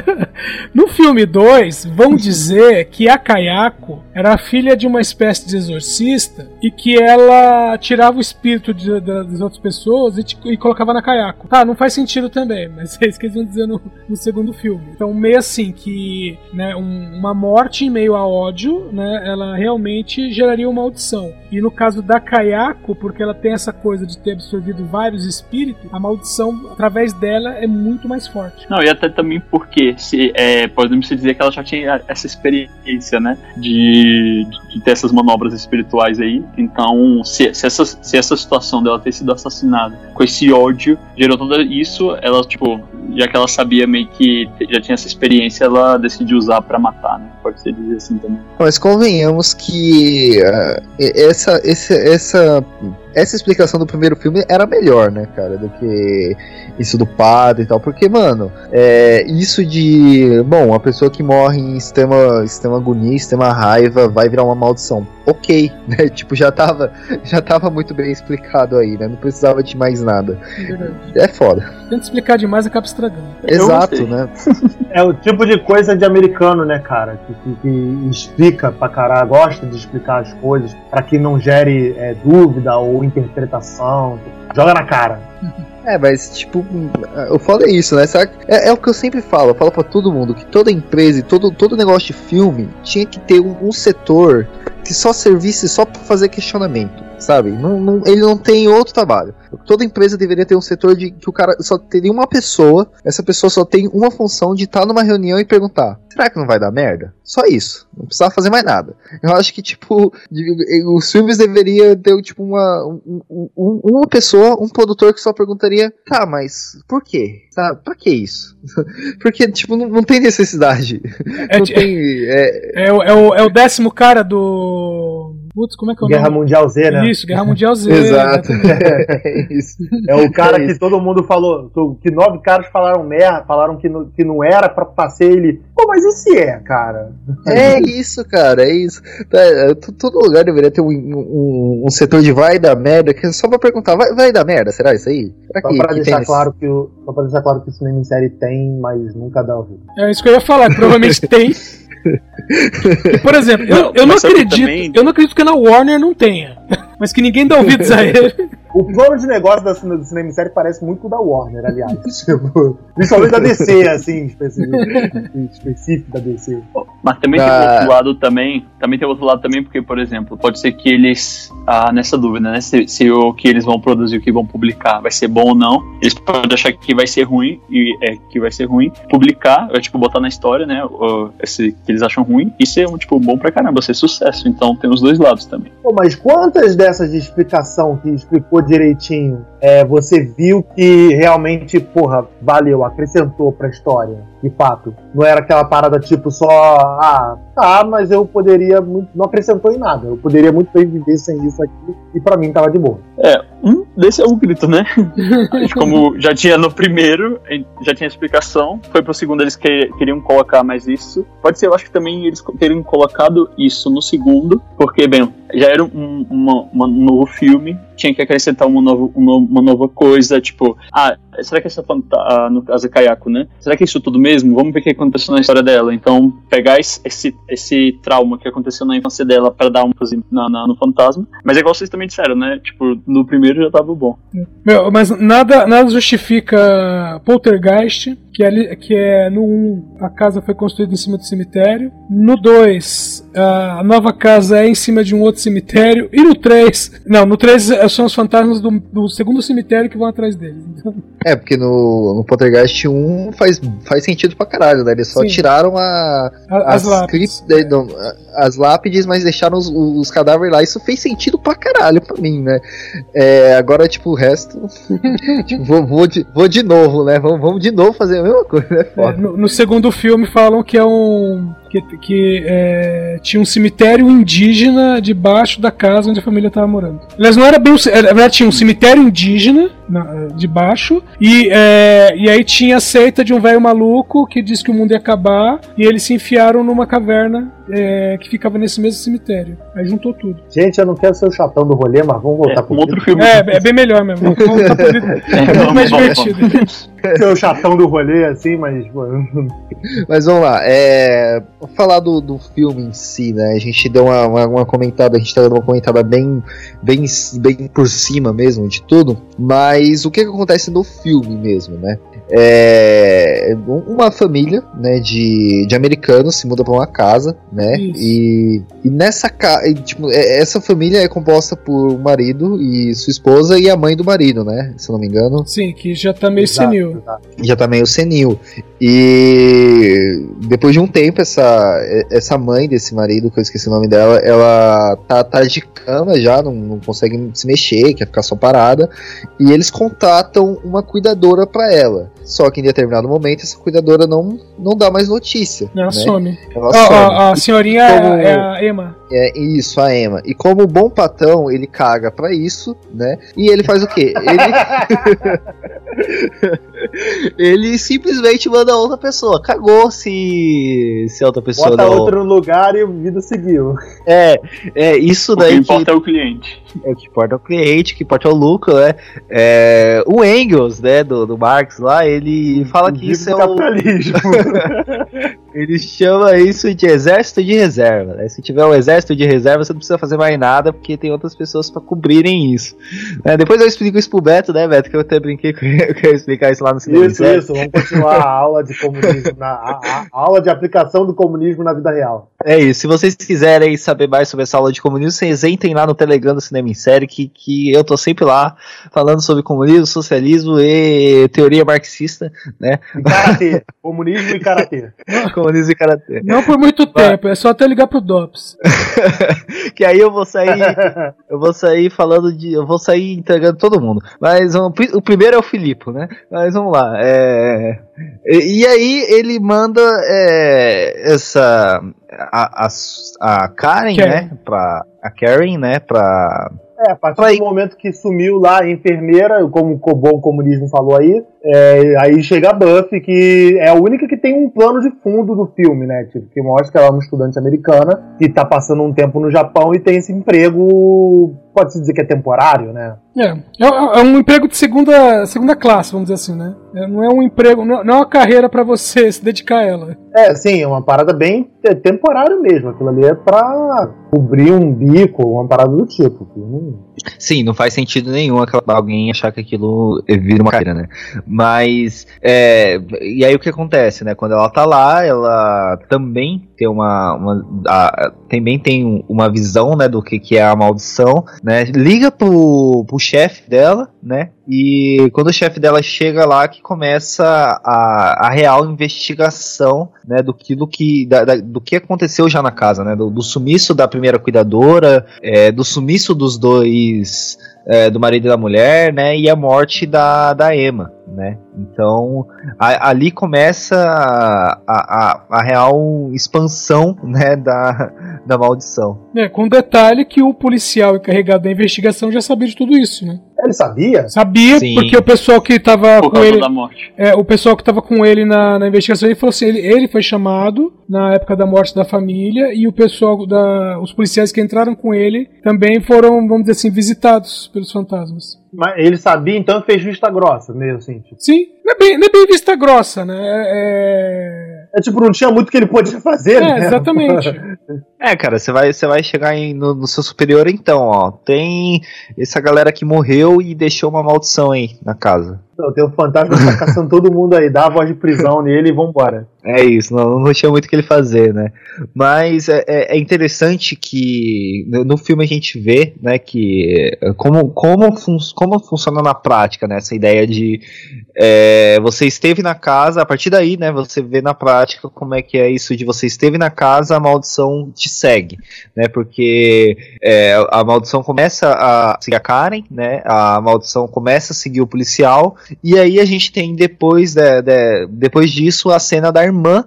no filme 2, vão dizer que a Kayako era filha de uma espécie de exorcista e que ela tirava o espírito de, de, das outras pessoas e, e, colocava na Kayako. Tá, não faz sentido também, mas é isso que eles vão dizer no, no segundo filme. Então, meio assim, que né, um, uma morte em meio a ódio, né, ela realmente geraria uma maldição. E no caso da Kayako, porque ela tem essa coisa de ter absorvido vários espíritos, a maldição, através dela, é muito mais forte. Não, e até também porque se, é, podemos dizer que ela já tinha essa experiência, né? De, de ter essas manobras espirituais aí. Então, se, se, essa, se essa situação dela ter sido assassinada com esse ódio gerou tudo isso, ela, tipo, já que ela sabia meio que já tinha essa experiência, ela decidiu usar para matar, né? Pode ser dizer assim também. Mas convenhamos que uh, essa, essa, essa, essa explicação do primeiro filme era melhor, né, cara, do que isso do padre e tal, porque, mano, é, isso de, bom, a pessoa que morre em extrema, extrema agonia, extrema raiva, vai virar uma maldição. Ok, né? Tipo, já tava, já tava muito bem explicado aí, né? Não precisava de mais nada. É, é foda. Tenta explicar demais acaba estragando. Exato, né? é o tipo de coisa de americano, né, cara? Que, que, que explica pra caralho, gosta de explicar as coisas para que não gere é, dúvida ou interpretação. Joga na cara. É, mas tipo, o foda é isso, né? Sabe? É, é, o que eu sempre falo, eu falo pra todo mundo que toda empresa e todo, todo negócio de filme tinha que ter um, um setor que só servisse só para fazer questionamento, sabe? Não, não, ele não tem outro trabalho. Toda empresa deveria ter um setor de que o cara só teria uma pessoa, essa pessoa só tem uma função de estar numa reunião e perguntar: será que não vai dar merda? Só isso. Não precisava fazer mais nada. Eu acho que, tipo, os filmes deveriam ter, tipo, uma, um, um, uma pessoa, um produtor que só perguntaria: tá, mas por quê? Tá, pra que isso? Porque, tipo, não, não tem necessidade. É, não tem, é, é, é, o, é o décimo cara do. Putz, como é que é o Guerra nome? Mundial Z, né? Isso, Guerra Mundial Z. Exato. é, isso. é o cara que todo mundo falou, que nove caras falaram merda, falaram que não, que não era pra passear ele. Pô, mas e se é, cara? É isso, cara, é isso. Tá, todo lugar deveria ter um, um, um, setor de vai dar merda, que é só pra perguntar, vai, vai dar merda, será isso aí? Será só, que, pra que deixar claro que o, só pra deixar claro que o cinema em série tem, mas nunca dá ouvido. É isso que eu ia falar, provavelmente tem. Por exemplo, eu, eu não acredito. Também... Eu não acredito que na Warner não tenha. Mas que ninguém dá ouvidos a ele. O plano de negócio da, do cinema série parece muito com o da Warner, aliás. Tipo, principalmente da DC, assim, específico, específico da DC. Mas também ah. tem outro lado também. Também tem outro lado também, porque, por exemplo, pode ser que eles. Ah, nessa dúvida, né? Se, se o que eles vão produzir, o que vão publicar, vai ser bom ou não. Eles podem achar que vai ser ruim, e é que vai ser ruim. Publicar, é, tipo, botar na história, né? O, esse que eles acham ruim, e ser um, tipo, bom pra caramba, ser sucesso. Então tem os dois lados também. Pô, mas quantas dessas de explicação que explicou direitinho, é, você viu que realmente, porra, valeu, acrescentou pra história, de fato. Não era aquela parada tipo só, ah, tá, mas eu poderia muito. Não acrescentou em nada. Eu poderia muito bem viver sem isso aqui e para mim tava de boa. É, um desse é um grito, né? Como já tinha no primeiro, já tinha explicação. Foi pro segundo, eles que, queriam colocar mais isso. Pode ser, eu acho que também eles teriam colocado isso no segundo, porque, bem, já era um, uma, uma novo filme, tinha que acrescentar uma, novo, uma nova coisa, tipo, ah, será que essa fanta no caso Kayako, né? Será que é isso tudo mesmo? Vamos ver o que aconteceu na história dela. Então, pegar esse, esse, esse trauma que aconteceu na infância dela para dar um na, na, no fantasma. Mas é igual vocês também disseram, né? Tipo, no primeiro já tava bom. Meu, mas nada, nada justifica Poltergeist, que é, que é no 1, a casa foi construída em cima do cemitério. No 2, a nova casa é em cima de um outro cemitério. E no 3, não, no 3 são os fantasmas do, do segundo cemitério que vão atrás deles. Então, É, porque no, no Poltergeist 1 faz, faz sentido pra caralho, né? Eles só Sim. tiraram a, a- as, lápides. clip- eh, não, as lápides, mas deixaram os, os cadáveres lá. Isso fez sentido pra caralho pra mim, né? É, agora, tipo, o resto. tipo, vou, vou, de, vou de novo, né? Vamos, vamos de novo fazer mesma coisa, né? É, no, no segundo filme falam que é um. Que, que, é, tinha um cemitério indígena debaixo da casa onde a família estava morando. Aliás, não era bem. um Na verdade, tinha um cemitério indígena na- debaixo, e, é, e aí tinha a seita de um velho maluco que disse que o mundo ia acabar, e eles se enfiaram numa caverna é, que ficava nesse mesmo cemitério. Aí juntou tudo. Gente, eu não quero ser o chatão do rolê, mas vamos voltar É, pro um outro filme. É, é bem melhor mesmo. Vamos tá por- É muito vamos, mais divertido. ser o chatão do rolê, assim, mas. Mas vamos lá, é, vou falar do, do filme em si, né? A gente deu uma, uma, uma comentada, a gente tá dando uma comentada bem, bem, bem por cima mesmo de tudo, mas o que, que acontece no filme mesmo, né? É, uma família né, de, de americanos se muda para uma casa, né? Isso. E, e nessa casa, tipo, é- essa família é composta por um marido e sua esposa e a mãe do marido, né? Se eu não me engano Sim, que já tá meio exato, senil. exato. já tá meio senil. E depois de um tempo, essa, essa mãe desse marido, que eu esqueci o nome dela, ela tá, tá de cama já, não, não consegue se mexer, quer ficar só parada. E eles contratam uma cuidadora pra ela. Só que em determinado momento, essa cuidadora não, não dá mais notícia. Ela né? some. Ela Ó, some. ó, a senhorinha é, Como- a- é a Emma. É isso, a Emma. E como bom patrão, ele caga pra isso, né? E ele faz o quê? Ele. ele simplesmente manda outra pessoa. Cagou se. Se a outra pessoa Bota não. outro no lugar e a vida seguiu. É, é isso O que daí que, importa é o cliente. é o que importa é o cliente, o que importa é o lucro, né? É, o Engels, né, do, do Marx lá, ele fala que isso é o. capitalismo. Ele chama isso de exército de reserva. Né? Se tiver um exército de reserva, você não precisa fazer mais nada, porque tem outras pessoas pra cobrirem isso. Né, Depois eu explico isso pro Beto, né, Beto? Que eu até brinquei que eu ia- que eu ia explicar isso lá no cinema. Isso, isso. Vamos continuar a aula de comunismo, na, a- a aula de aplicação do comunismo na vida real. É isso. Se vocês quiserem saber mais sobre essa aula de comunismo, vocês entrem lá no Telegram do Cinema em Série, que, que eu tô sempre lá falando sobre comunismo, socialismo e teoria marxista, né? E karatê. comunismo e karatê. comunismo e karatê. Não por muito tempo, é só até ligar pro DOPS. que aí eu vou sair eu vou sair falando de. Eu vou sair entregando todo mundo. Mas um, o primeiro é o Filipe, né? Mas vamos lá. é, e, e aí ele manda é, essa. A, a, a Karen, Karen. né? Pra, a Karen, né? Pra. É, a partir Aí- do momento que sumiu lá a enfermeira, como o bom comunismo falou aí, é, aí chega a Buffy, que é a única que tem um plano de fundo do filme, né? Tipo, que mostra que ela é uma estudante americana que tá passando um tempo no Japão e tem esse emprego, pode-se dizer que é temporário, né? É, é, é um emprego de segunda, segunda classe, vamos dizer assim, né? É, não é um emprego, não não é uma carreira pra você se dedicar a ela. É, sim, é uma parada bem é, temporário mesmo. Aquilo ali é pra cobrir um bico, uma parada do tipo. Sim, não faz sentido nenhum aquela- alguém achar que aquilo vira uma carreira, né? Mas, é, e aí o que acontece, né? Quando ela tá lá, ela também tem uma, uma a- também tem uma visão, né, do que, que é a maldição, né? Liga pro, pro chefe dela, né? E quando o chefe dela chega lá, que começa a, a real investigação, né, do que, do que, da- da- do que aconteceu já na casa, né? Do, do sumiço da primeira cuidadora, é, do sumiço dos dois, é, do marido e da mulher, né? E a morte da, da Emma, né? Então, a- ali começa a, a, a real expansão, né, da, da maldição. É, com detalhe que o policial encarregado da investigação já sabia de tudo isso, né? Ele sabia? Sabia, Sim. porque o pessoal que tava Por com ele. da morte. É, o pessoal que tava com ele na, na investigação, ele falou assim, ele, ele foi chamado na época da morte da família e o pessoal da, os policiais que entraram com ele também foram, vamos dizer assim, visitados pelos fantasmas. Mas ele sabia, então fez vista grossa, mesmo assim. Tipo. Sim, não é bem, não é bem vista grossa, né? É, É tipo, não tinha muito que ele podia fazer, é, né? exatamente. É, cara, você vai, você vai chegar em- no, no seu superior então, ó. Tem essa galera que morreu e deixou uma maldição aí na casa. Não, tem o fantasma que tá caçando todo mundo aí, dá a voz de prisão nele e vambora. É isso, não, não tinha muito o que ele fazer, né? Mas é, é- é interessante que no, no filme a gente vê, né, que é, como, como, fun como funciona na prática, né, essa ideia de é, você esteve na casa, a partir daí, né, você vê na prática como é que é isso de você esteve na casa, a maldição te segue, né, porque é, a maldição começa a seguir a Karen, né, a maldição começa a seguir o policial, e aí a gente tem depois, de- de- depois disso a cena da irmã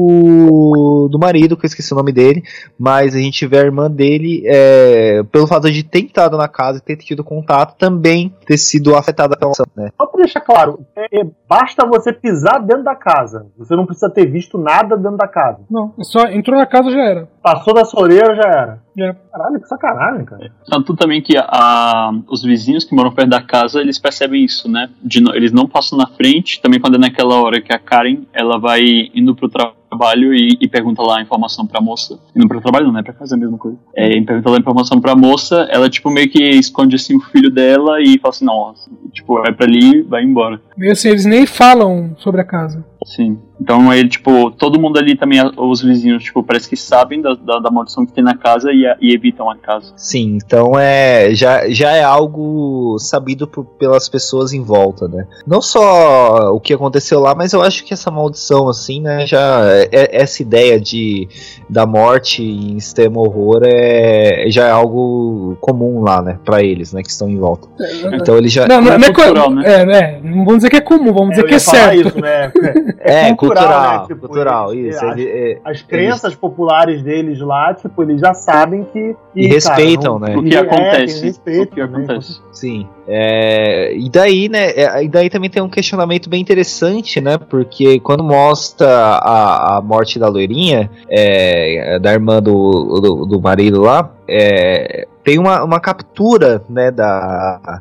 do, do marido, que eu esqueci o nome dele, mas a gente vê a irmã dele, é, pelo fato de ter entrado na casa e ter tido contato, também ter sido afetada pela maldição, né. Só pra deixar claro, é- é- basta você pisar dentro da casa. Você não precisa ter visto nada dentro da casa. Não, é só entrou na casa já era. Passou da soreira, já era. É. Caralho, que sacanagem, cara. Tanto também que a- os vizinhos que moram perto da casa, eles percebem isso, né? De eles não passam na frente, também quando é naquela hora que a Karen, ela vai indo pro trabalho e, e pergunta lá a informação pra moça. Indo pro trabalho não, né? Pra casa é a mesma coisa. É, e pergunta lá a informação pra moça, ela tipo meio que esconde assim o filho dela e fala assim, não, tipo, vai pra ali vai embora. Meio assim, eles nem falam sobre a casa. Sim. Então ele, tipo, todo mundo ali também, os vizinhos, tipo, parece que sabem da, da, da maldição que tem na casa e, a- e evitam a casa. Sim, então é já, já é algo sabido por- pelas pessoas em volta, né? Não só o que aconteceu lá, mas eu acho que essa maldição, assim, né? Já é- essa ideia de da morte em extremo horror é já é algo comum lá, né? Para eles, né? Que estão em volta. Então ele já Não, não, é não é, cultural, né? é, é, não vamos dizer que é comum, vamos dizer eu que é certo. isso, né? é cultural, cultural, né? Tipo, cultural, eles- isso. as- ele- é- As crenças populares deles lá, tipo, eles já sabem que. E Ih, respeitam, cara, né? O que é, acontece. tem respeito o que acontece. Sim. É, e daí, né? é, E daí também tem um questionamento bem interessante, né? Porque quando mostra a, a morte da loirinha, é, da irmã do, do, do marido lá, é, tem uma, uma captura, né? Da.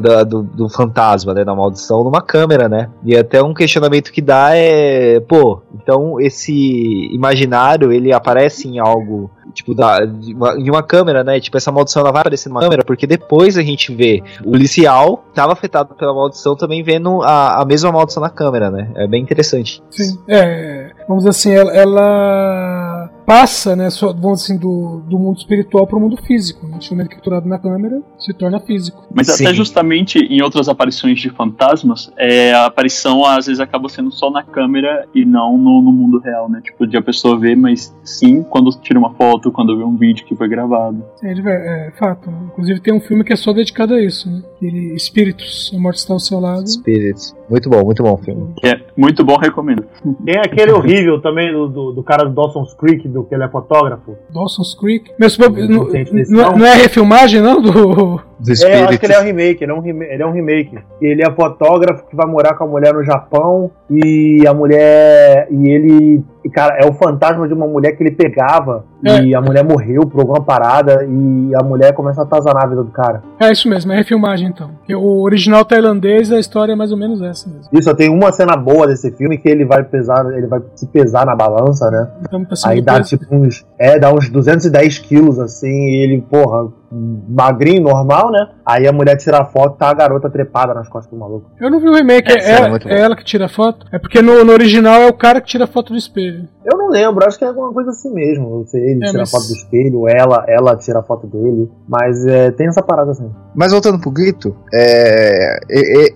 Da- do, do fantasma, né, da maldição numa câmera, né? E até um questionamento que dá é, pô, então esse imaginário ele aparece em algo tipo da, uma, em uma câmera, né? Tipo essa maldição ela vai aparecer numa câmera porque depois a gente vê o policial estava afetado pela maldição também vendo a, a mesma maldição na câmera, né? É bem interessante. Sim, é, vamos dizer assim, ela, ela passa, né, só, vamos assim, do, do mundo espiritual para o mundo físico. Né? O momento capturado na câmera se torna físico. Mas Sim. até justamente em outras aparições de fantasmas, é, a aparição às vezes acaba sendo só na câmera e não no, no mundo real, né? Tipo, de a pessoa ver, mas sim quando tira uma foto, quando vê um vídeo que foi gravado. É, de ver- é fato. Inclusive tem um filme que é só dedicado a isso, né? Ele, Espíritos, a morte está ao seu lado. Spirits. Muito bom, muito bom o filme. Que é muito bom, recomendo. Tem aquele horrível também do, do, do cara do Dawson's Creek, do que ele é fotógrafo. Dawson's Creek. Mas, pô, não, não, não é refilmagem, não? Do. Do É, eu acho que ele é um remake, ele é um, rema- ele é um remake. Ele é fotógrafo que vai morar com a mulher no Japão e a mulher. E ele. cara, é o fantasma de uma mulher que ele pegava e a mulher morreu por alguma parada e a mulher começa a atazanar a vida do cara. É isso mesmo, é refilmagem então. Porque O original tailandês, a história é mais ou menos essa mesmo. Isso, tem uma cena boa desse filme que ele vai pesar, ele vai se pesar na balança, né? Então Aí dá peso. tipo uns. É, dá uns 210 quilos assim, e ele, porra, magrinho, normal, né? Aí a mulher tira a foto, tá a garota trepada nas costas do maluco. Eu não vi o remake, é, é- muito é boa. ela que tira a foto. É porque no, no original é o cara que tira a foto do espelho. Eu não lembro, acho que é alguma coisa assim mesmo. Não sei, ele É, tira mas- a foto do espelho, ela, ela tira a foto dele. Mas é, tem essa parada assim. Mas voltando pro grito, é,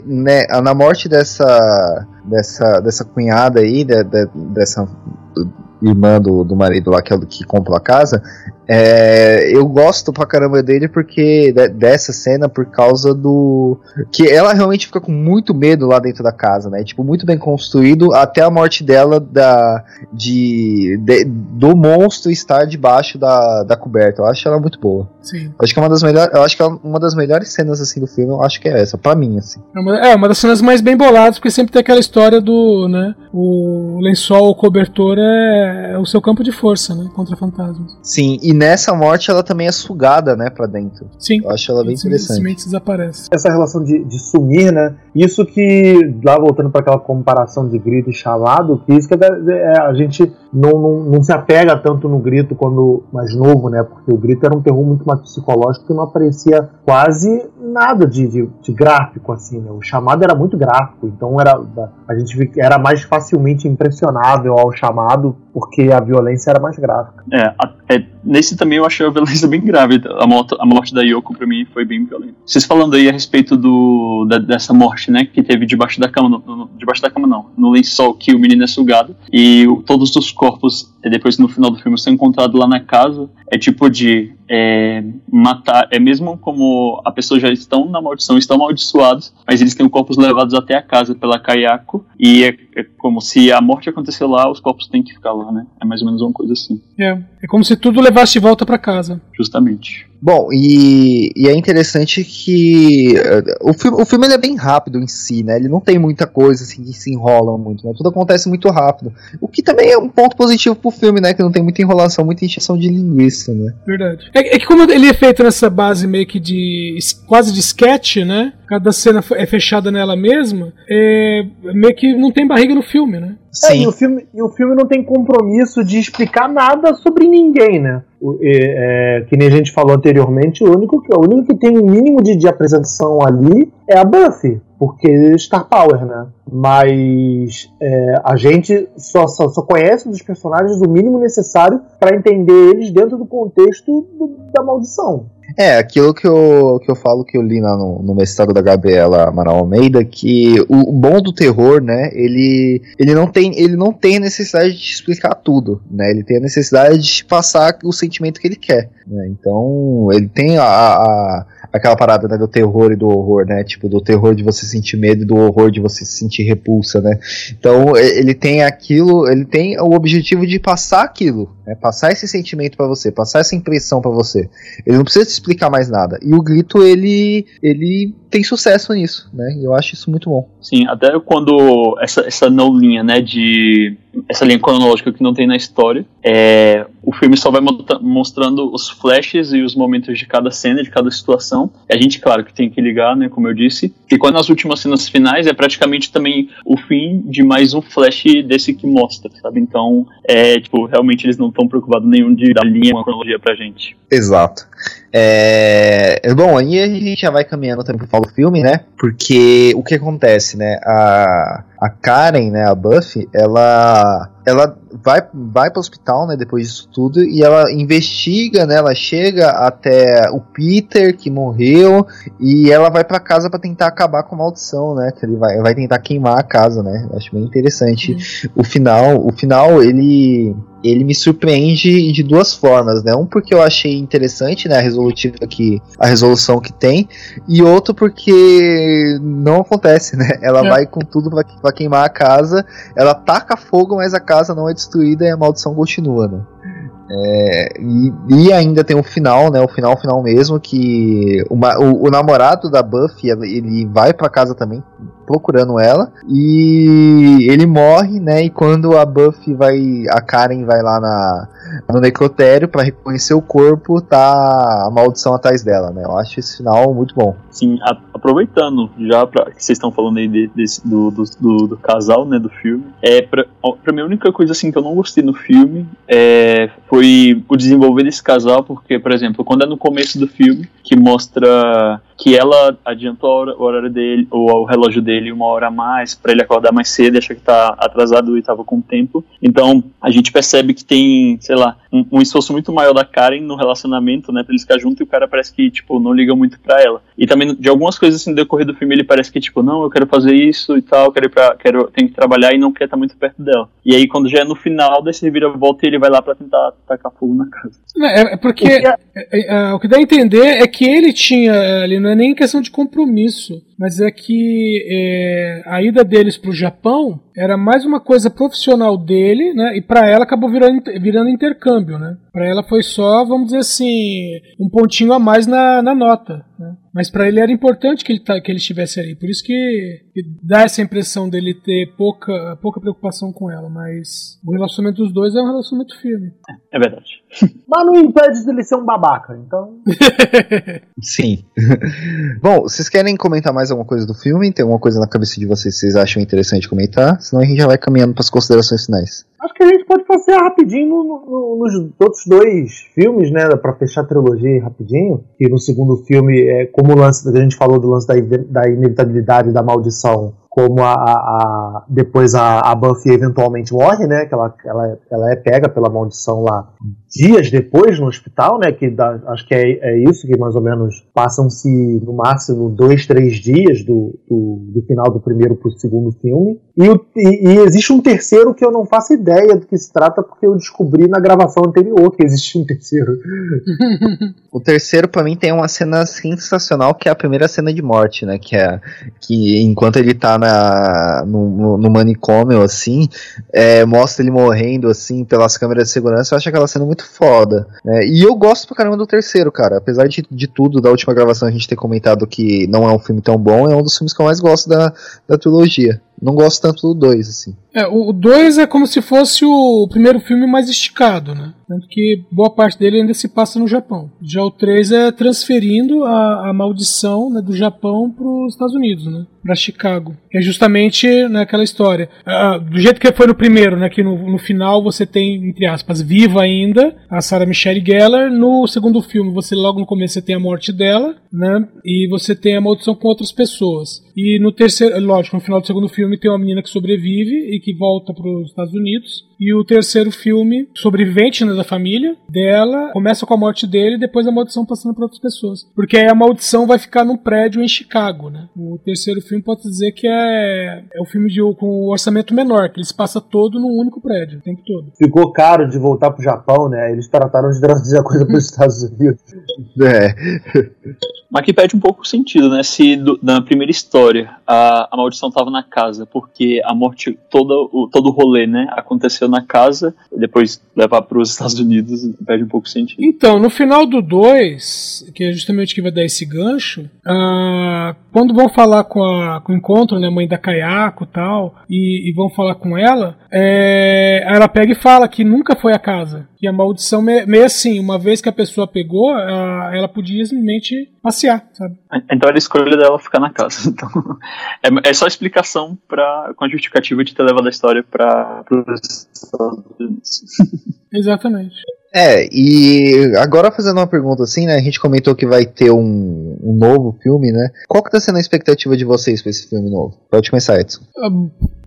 né, na morte dessa, dessa, dessa cunhada aí, de- de- dessa irmã do, do marido lá, que é o que compra a casa, é, eu gosto pra caramba dele porque de- dessa cena por causa do que ela realmente fica com muito medo lá dentro da casa, né? Tipo muito bem construído até a morte dela da de, de- do monstro estar debaixo da, da coberta. Eu acho ela muito boa. Sim. Eu acho que é uma das melhores, eu acho que é uma das melhores cenas assim do filme, eu acho que é essa, pra mim assim. É uma, é uma das cenas mais bem boladas, porque sempre tem aquela história do, né, o lençol ou cobertor é, é o seu campo de força, né, contra fantasmas. Sim, e nessa morte ela também é sugada, né, pra dentro. Sim. Eu acho ela bem Sim, interessante. Desaparece. Essa relação de, de sumir, né? Isso que, lá voltando para aquela comparação de grito e chamado, que isso que é, é, a gente não, não, não se apega tanto no grito quando mais novo, né? Porque o grito era um terror muito mais psicológico que não aparecia quase nada de, de, de gráfico, assim, né? O chamado era muito gráfico, então era, a gente era mais facilmente impressionável ao chamado porque a violência era mais gráfica. É, é, nesse também eu achei a violência bem grave. A morte, a morte da Yoko pra mim foi bem violenta. Vocês falando aí a respeito do, da- dessa morte, né, que teve debaixo da cama, no, no- debaixo da cama não, no lençol que o menino é sugado e todos os corpos eh, depois no final do filme são encontrados lá na casa. É tipo de é, matar, é mesmo como a pessoa já estão na maldição, estão amaldiçoados, mas eles têm os corpos levados até a casa pela Kayako e é, é como se a morte aconteceu lá, os corpos têm que ficar lá, né? É mais ou menos uma coisa assim, É, é como se tudo levasse de volta pra casa. justamente. Bom, e, e é interessante que eh, o filme, o filme ele é bem rápido em si, né? Ele não tem muita coisa assim que se enrola muito, né? Tudo acontece muito rápido. O que também é um ponto positivo pro filme, né? Que não tem muita enrolação, muita encheção de linguiça, né? Verdade. É, é que como ele é feito nessa base meio que de. quase de sketch, né? Cada cena é fechada nela mesma, é, meio que não tem barriga no filme, né? É, e, o filme, e o filme não tem compromisso de explicar nada sobre ninguém, né? O- é, é, que nem a gente falou anteriormente, o único, que- o único que tem um mínimo de, de apresentação ali é a Buffy, porque Star Power, né? Mas é, a gente só, só, só conhece dos personagens o mínimo necessário para entender eles dentro do contexto do- da maldição. É, aquilo que eu, que eu falo que eu li lá no, no mestrado da Gabriela Amaral Almeida, que o, bom do terror, né, ele, ele, não tem, ele não tem necessidade de explicar tudo, né, ele tem a necessidade de passar o sentimento que ele quer, né, então ele tem a, a- aquela parada né, do terror e do horror, né, tipo, do terror de você sentir medo e do horror de você sentir repulsa, né, então ele tem aquilo, ele tem o objetivo de passar aquilo, né, passar esse sentimento pra você, passar essa impressão pra você, ele não precisa te explicar mais nada. E o Grito, ele, ele tem sucesso nisso, né? E eu acho isso muito bom. Sim, até quando essa, essa não linha, né, de essa linha cronológica que não tem na história, é, o filme só vai mostrando os flashes e os momentos de cada cena, de cada situação. E a gente, claro, que tem que ligar, né, como eu disse. E quando nas últimas cenas finais é praticamente também o fim de mais um flash desse que mostra, sabe? Então, é, tipo, realmente eles não estão preocupados nenhum de dar linha, cronologia pra gente. Exato. É, bom, aí a gente já vai caminhando também pro final do filme, né? Porque o que acontece, né? A, a Karen, né? A Buffy, ela, ela vai, vai pro hospital, né? Depois disso tudo, e ela investiga, né? Ela chega até o Peter, que morreu, e ela vai pra casa pra tentar acabar com a maldição, né? Que ele vai, vai tentar queimar a casa, né? Eu acho bem interessante o final. O final, ele ele me surpreende de duas formas, né? Um porque eu achei interessante, né, a resolutiva que a resolução que tem, e outro porque não acontece, né? Ela É. vai com tudo pra, pra queimar a casa, ela taca fogo, mas a casa não é destruída e a maldição continua, né? É, e, e ainda tem o final, né? O final final mesmo que uma- o, o namorado da Buffy ele ele vai pra casa também procurando ela e ele morre, né? E quando a Buffy vai, a Karen vai lá na, no necrotério pra reconhecer o corpo, tá a maldição atrás dela, né? Eu acho esse final muito bom. Sim, a- aproveitando já que vocês estão falando aí de- desse- do, do, do- do casal, né, do filme, é, pra mim a única coisa assim que eu não gostei no filme é, foi o desenvolver desse casal, porque, por exemplo, quando é no começo do filme, que mostra que ela adiantou a hora- o horário dele, ou o relógio dele uma hora a mais, pra ele acordar mais cedo e achar que tá atrasado e tava com tempo. Então, a gente percebe que tem, sei lá, um, um esforço muito maior da Karen no relacionamento, né, pra eles ficar juntos e o cara parece que, tipo, não liga muito pra ela. E também, de algumas coisas assim, no decorrer do filme, ele parece que, tipo, não, eu quero fazer isso e tal, quero ir pra, quero, tenho que trabalhar e não quer estar muito perto dela. E aí, quando já é no final, daí você vira volta e ele vai lá pra tentar tacar fogo na casa. É, é porque O que é- é- é- o que dá a entender é que ele tinha ali, não é nem questão de compromisso, mas é que é, a ida deles pro Japão era mais uma coisa profissional dele, né? E pra ela acabou virando, virando intercâmbio, né? Pra ela foi só, vamos dizer assim, um pontinho a mais na, na nota, né? Mas pra ele era importante que ele, tá, que ele estivesse ali. Por isso que, que dá essa impressão dele ter pouca, pouca preocupação com ela. Mas o relacionamento dos dois é um relacionamento firme. É verdade. Mas não impede dele ser um babaca, então. Sim. Bom, vocês querem comentar mais alguma coisa do filme? Tem alguma coisa na cabeça de vocês que vocês acham interessante comentar? Senão a gente já vai caminhando para as considerações finais. Acho que a gente pode passear rapidinho no- no- nos outros dois filmes, né? Pra fechar a trilogia rapidinho. Que no segundo filme, é, como o lance a gente falou do lance da, da inevitabilidade da maldição, como a, a- depois a, a Buffy eventualmente morre, né? Que ela, ela, ela é pega pela maldição lá dias depois no hospital, né? Que dá- acho que é, é isso que mais ou menos passam-se no máximo dois, três dias do, do, do final do primeiro pro segundo filme. E, o- e- e existe um terceiro que eu não faço ideia do que se trata, porque eu descobri na gravação anterior que existe um terceiro. O terceiro, pra mim, tem uma cena sensacional, que é a primeira cena de morte, né? Que é que enquanto ele tá na, no, no- manicômio, assim, é, mostra ele morrendo, assim, pelas câmeras de segurança. Eu acho aquela cena muito foda. né? E eu gosto pra caramba do terceiro, cara. Apesar de, de tudo, da última gravação a gente ter comentado que não é um filme tão bom, é um dos filmes que eu mais gosto da, da trilogia. Não gosto tanto do dois, assim. É, o 2 é como se fosse o primeiro filme mais esticado, né? Tanto que boa parte dele ainda se passa no Japão. Já o 3 é transferindo a, a maldição né, do Japão para os Estados Unidos, né? Para Chicago. Que é justamente naquela história. Ah, do jeito que foi no primeiro, né? Que no, no final você tem, entre aspas, viva ainda a Sarah Michelle Gellar. No segundo filme, você logo no começo você tem a morte dela, né? E você tem a maldição com outras pessoas. E no terceiro, lógico, no final do segundo filme tem uma menina que sobrevive e que volta para os Estados Unidos. E o terceiro filme, sobrevivente né, da família dela, começa com a morte dele e depois a maldição passando para outras pessoas. Porque aí a maldição vai ficar num prédio em Chicago, né? O terceiro filme pode dizer que é, é o filme de, com o orçamento menor, que ele se passa todo num único prédio, o tempo todo. Ficou caro de voltar pro Japão, né? Eles trataram de trazer a coisa pros Estados Unidos. É. Mas que perde um pouco o sentido, né? Se do- na primeira história a, a maldição estava na casa, porque a morte, todo o, todo o rolê, né? Aconteceu na casa, depois levar para os Estados Unidos, perde um pouco o sentido. Então, no final do 2, que é justamente que vai dar esse gancho, ah, quando vão falar com, a, com o encontro, né, mãe da Kayako e tal, e, e vão falar com ela, é, ela pega e fala que nunca foi a casa. Que a maldição, me- meio assim, uma vez que a pessoa pegou, ela podia simplesmente passear, sabe? Então era a escolha dela ficar na casa. Então, é, é só explicação pra, com a justificativa de ter levado a história para os Estados Unidos. Exatamente. É, e agora fazendo uma pergunta assim, né? A gente comentou que vai ter um, um novo filme, né? Qual que tá sendo a expectativa de vocês pra esse filme novo? Pode começar, Edson.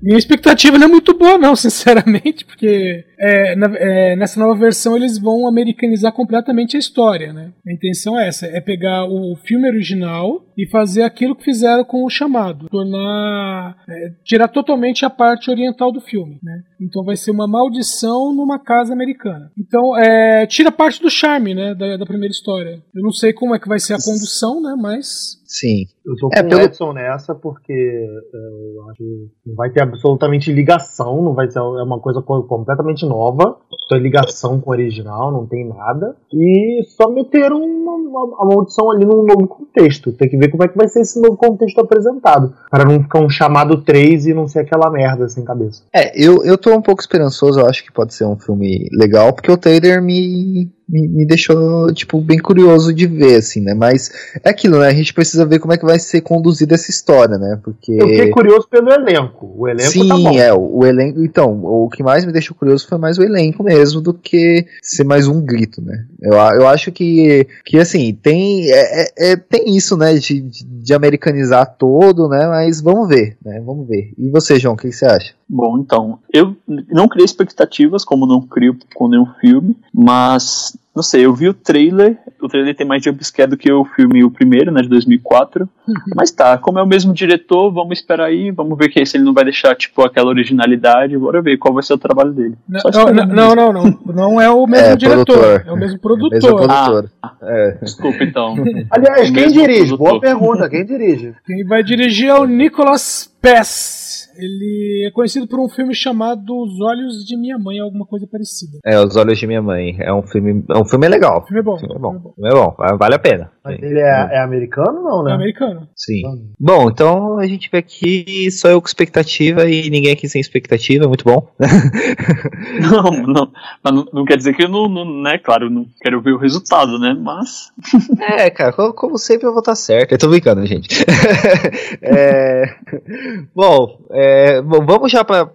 Minha expectativa não é muito boa, não, sinceramente, porque é, na- é, nessa nova versão eles vão americanizar completamente a história, né? A intenção é essa, é pegar o filme original e fazer aquilo que fizeram com o chamado, tornar, é, tirar totalmente a parte oriental do filme, né? Então vai ser uma maldição numa casa americana. Então é, tira parte do charme, né, da, da primeira história. Eu não sei como é que vai ser a condução, né? Mas Sim. Eu tô É, com pelo- o Edson nessa porque é, eu acho que não vai ter absolutamente ligação, não vai ser é uma coisa co- completamente nova, tem ligação com o original, não tem nada, e só meteram uma, uma- a maldição ali num novo contexto. Tem que ver como é que vai ser esse novo contexto apresentado, para não ficar um chamado 3 e não ser aquela merda sem cabeça. É, eu, eu tô um pouco esperançoso, eu acho que pode ser um filme legal, porque o trailer me, me, me deixou, tipo, bem curioso de ver, assim, né? Mas é aquilo, né? A gente precisa ver como é que vai ser conduzida essa história, né? Porque. Eu fiquei curioso pelo elenco. O elenco Sim, tá bom. é, o, o elenco. Então, o que mais me deixou curioso foi mais o elenco mesmo do que ser mais um grito, né? Eu, eu acho que, que assim, tem, é, é- é- tem isso, né, de, de- de americanizar todo, né? Mas vamos ver, né? Vamos ver. E você, João, o que, que você acha? Bom, então, eu não criei expectativas, como não crio com nenhum filme, mas, não sei, eu vi o trailer, o trailer tem mais jumpscare do que o filme, o primeiro, né, de 2004, mas tá, como é o mesmo diretor, vamos esperar aí, vamos ver que se ele não vai deixar, tipo, aquela originalidade, bora ver qual vai ser o trabalho dele. Não, não, não, não, não. Não é o mesmo É, diretor. produtor. É o mesmo Mesmo produtor. produtor. É. Desculpa, então. Aliás, quem dirige? produtor. Boa pergunta, quem dirige? Quem vai dirigir é o Nicholas Pass. Ele é conhecido por um filme chamado Os Olhos de Minha Mãe, alguma coisa parecida. É, Os Olhos de Minha Mãe. É um filme, é um filme legal. O filme é bom. O filme é bom. filme é bom. Filme é bom. Vale a pena. Mas ele é, é americano não, É né? americano. Sim. Bom, então a gente vê aqui só eu com expectativa e ninguém aqui sem expectativa, muito bom. Não, não. Mas não, não quer dizer que eu não, não, né? Claro, eu não quero ver o resultado, né? Mas. É, cara, como, como sempre eu vou estar certo. Eu tô brincando, gente. É, bom, é, bom, vamos já para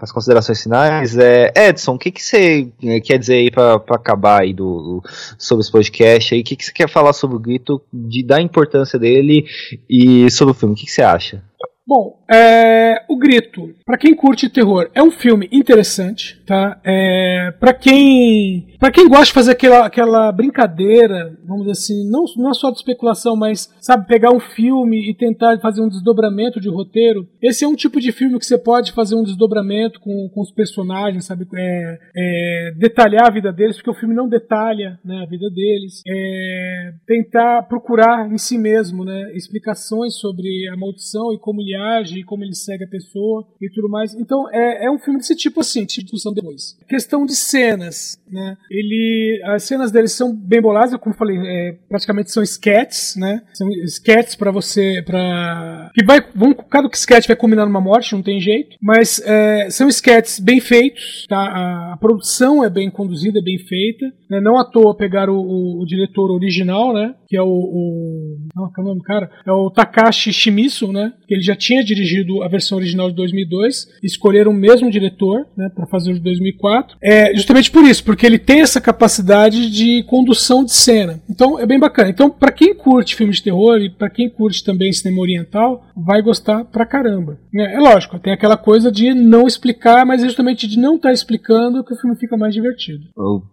as considerações finais. É, Edson, o que, que você eh, quer dizer aí para acabar aí do, do- sobre esse podcast aí? O que, que você quer falar sobre o grito, de, da importância dele e sobre o filme? O que, que você acha? Bom, é, o Grito, pra quem curte terror, é um filme interessante, tá? É, para quem, para quem gosta de fazer aquela, aquela brincadeira, vamos dizer assim, não, não é só de especulação, mas sabe pegar um filme e tentar fazer um desdobramento de roteiro. Esse é um tipo de filme que você pode fazer um desdobramento com, com os personagens, sabe? É, é, detalhar a vida deles, porque o filme não detalha, né, a vida deles. É, tentar procurar em si mesmo, né, explicações sobre a maldição e como ele age, e como ele segue a pessoa e tudo mais. Então é, é um filme desse tipo assim, de discussão depois. Questão de cenas, né? Ele, as cenas deles são bem boladas, como eu falei, é, praticamente são sketches, né? São sketches para você, para que vai, vão, cada sketch vai culminar numa morte, não tem jeito. Mas é, são sketches bem feitos, tá? A, a produção é bem conduzida, é bem feita. Né? Não à toa pegaram o, o, o diretor original, né? Que é o, o não, é o cara? É o Takashi Shimizu, né? Ele já tinha dirigido a versão original de 2002. Escolheram o mesmo diretor, né? Para fazer o de 2004. É justamente por isso, porque ele tem essa capacidade de condução de cena. Então é bem bacana. Então para quem curte filme de terror e para quem curte também cinema oriental, vai gostar pra caramba. É, é lógico, tem aquela coisa de não explicar, mas é justamente de não estar explicando que o filme fica mais divertido.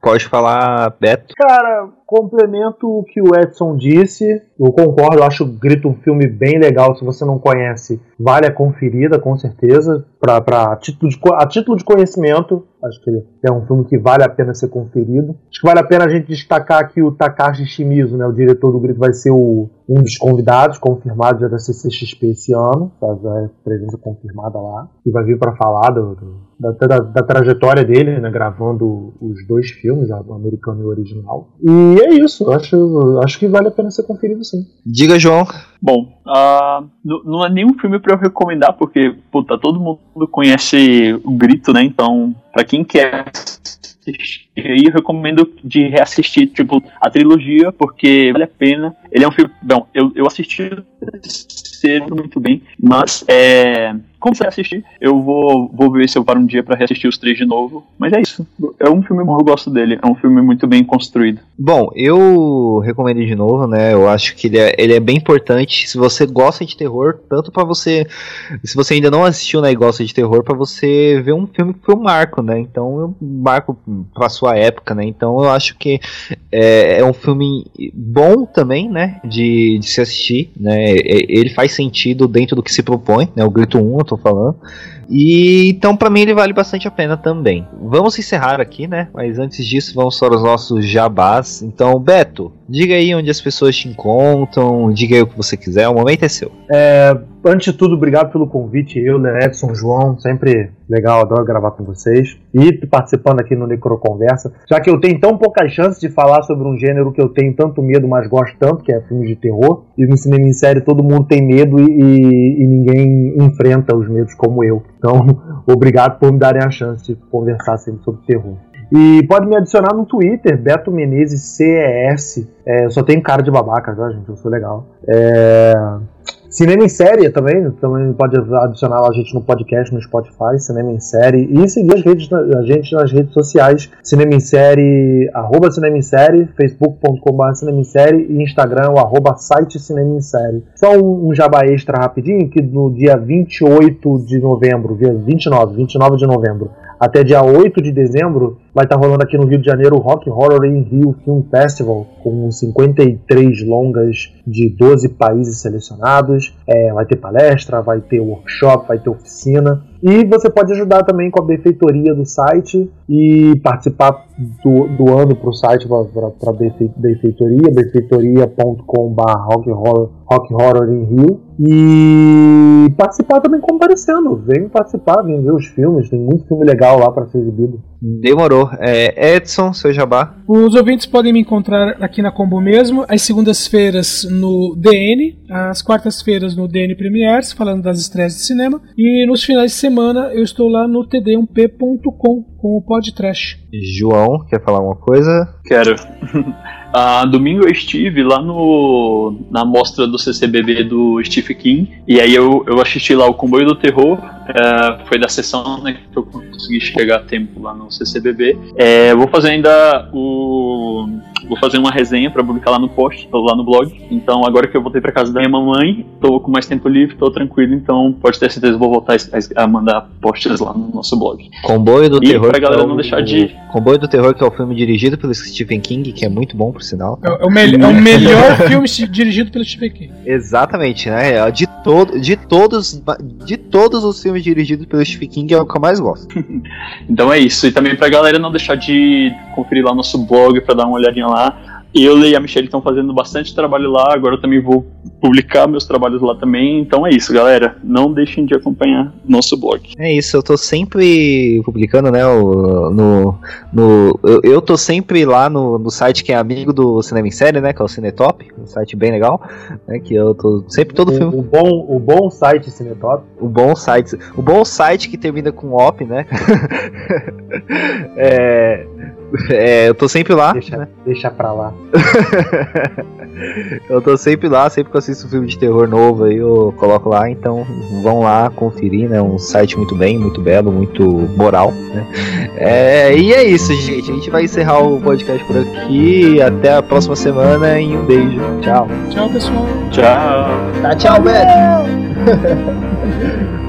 Pode falar, Beto? Cara, complemento o que o Edson disse. Eu concordo, eu acho o Grito um filme bem legal. Se você não conhece, vale a conferida, com certeza. Pra, pra, a, título de, a título de conhecimento, acho que é um filme que vale a pena ser conferido. Acho que vale a pena a gente destacar que o Takashi Shimizu, né, o diretor do Grito, vai ser o, um dos convidados, confirmado já da CCXP esse ano. Tá, já é presença confirmada lá. E vai vir para falar do, do- da, da, da trajetória dele, né, gravando os dois filmes, o americano e o original. E é isso, acho, acho que vale a pena ser conferido sim. Diga, João. Bom, ah, n- não é nenhum filme pra eu recomendar, porque, puta, todo mundo conhece o Grito, né? Então, pra quem quer assistir, eu recomendo de reassistir, tipo, a trilogia, porque vale a pena. Ele é um filme. Bom, eu, eu assisti terceiro muito bem, mas é. Como você assistir, eu vou, vou ver se eu paro um dia pra reassistir os três de novo. Mas é isso. É um filme bom, eu gosto dele. É um filme muito bem construído. Bom, eu recomendo de novo, né? Eu acho que ele é, ele é bem importante. Se você gosta de terror, tanto pra você. Se você ainda não assistiu né, e gosta de terror, pra você ver um filme que foi um marco, né? Então, eu marco pra sua época, né? Então, eu acho que é, é um filme bom também, né? De, de se assistir, né? Ele faz sentido dentro do que se propõe, né? O Grito 1, eu tô falando. E então, pra mim, ele vale bastante a pena também. Vamos encerrar aqui, né? Mas antes disso, vamos para os nossos jabás. Então, Beto, diga aí onde as pessoas te encontram, diga aí o que você quiser, o momento é seu. Antes de tudo, obrigado pelo convite. Eu, né, Edson, João, sempre legal, adoro gravar com vocês. E participando aqui no Necroconversa. Já que eu tenho tão poucas chances de falar sobre um gênero que eu tenho tanto medo, mas gosto tanto, que é filmes de terror. E no cinema em série todo mundo tem medo e, e- e ninguém enfrenta os medos como eu. Então, obrigado por me darem a chance de conversar sempre sobre terror. E pode me adicionar no Twitter, Beto Menezes CES. É, eu só tenho cara de babaca, tá, gente? Eu sou legal. É, Cinema em série também, também pode adicionar a gente no podcast, no Spotify, Cinema em Série, e seguir as redes, a gente nas redes sociais, Cinema em Série, arroba Cinema em Série, facebook.com.br Cinema em Série e Instagram, arroba site Cinema em Série. Só um, um jabá extra rapidinho, que no dia 28 de novembro, dia 29, 29 de novembro, até dia 8 de dezembro, vai estar rolando aqui no Rio de Janeiro o Rock Horror in Rio Film Festival, com 53 longas de 12 países selecionados. É, vai ter palestra, vai ter workshop, vai ter oficina. E você pode ajudar também com a benfeitoria do site e participar do, doando para o site para a benfeitoria, benfeitoria.com.br rock rock horror em Rio. E participar também comparecendo. Vem participar, vem ver os filmes, tem muito filme legal lá para ser exibido. Demorou. É, Edson, seu jabá. Os ouvintes podem me encontrar aqui na Combo mesmo, às segundas-feiras no DN, às quartas-feiras no DN Premiers, falando das estreias de cinema, e nos finais de semana eu estou lá no td1p.com com o podcast. João, quer falar uma coisa? Quero. Ah, domingo eu estive lá no na mostra do CCBB do Stephen King e aí eu, eu assisti lá o Comboio do Terror é, foi da sessão né, que eu consegui chegar a tempo lá no CCBB é, vou fazer ainda o vou fazer uma resenha para publicar lá no post lá no blog então agora que eu voltei para casa da minha mamãe tô com mais tempo livre tô tranquilo então pode ter certeza que vou voltar a, a mandar posts lá no nosso blog Comboio do e Terror. pra galera é não o- deixar de Comboio do Terror, que é o filme dirigido pelo Stephen King, que é muito bom, por sinal. É, é o, mel- é o melhor filme dirigido pelo Stephen King. Exatamente, né? De, todo, de, todos, de todos os filmes dirigidos pelo Stephen King, é o que eu mais gosto. Então é isso. E também pra galera não deixar de conferir lá o nosso blog pra dar uma olhadinha lá. Eu e a Michelle estão fazendo bastante trabalho lá, agora eu também vou publicar meus trabalhos lá também. Então é isso, galera. Não deixem de acompanhar nosso blog. É isso, eu tô sempre publicando, né? o- no, no, eu, eu tô sempre lá no, no site que é amigo do Cinema em Série, né? Que é o Cinetop, um site bem legal, né? Que eu tô sempre todo filme. O, o bom, o bom site Cinetop. O bom site, o bom site que termina com op, né? é, é, eu tô sempre lá. Deixa, deixa pra lá. eu tô sempre lá, sempre eu assisto um filme de terror novo aí eu coloco lá, então vão lá conferir, né? Um site muito bem, muito belo, muito moral, né? É, e é isso, gente. A gente vai encerrar o podcast por aqui. Até a próxima semana e um beijo. Tchau. Tchau, pessoal. Tchau. Tá, tchau, Beto.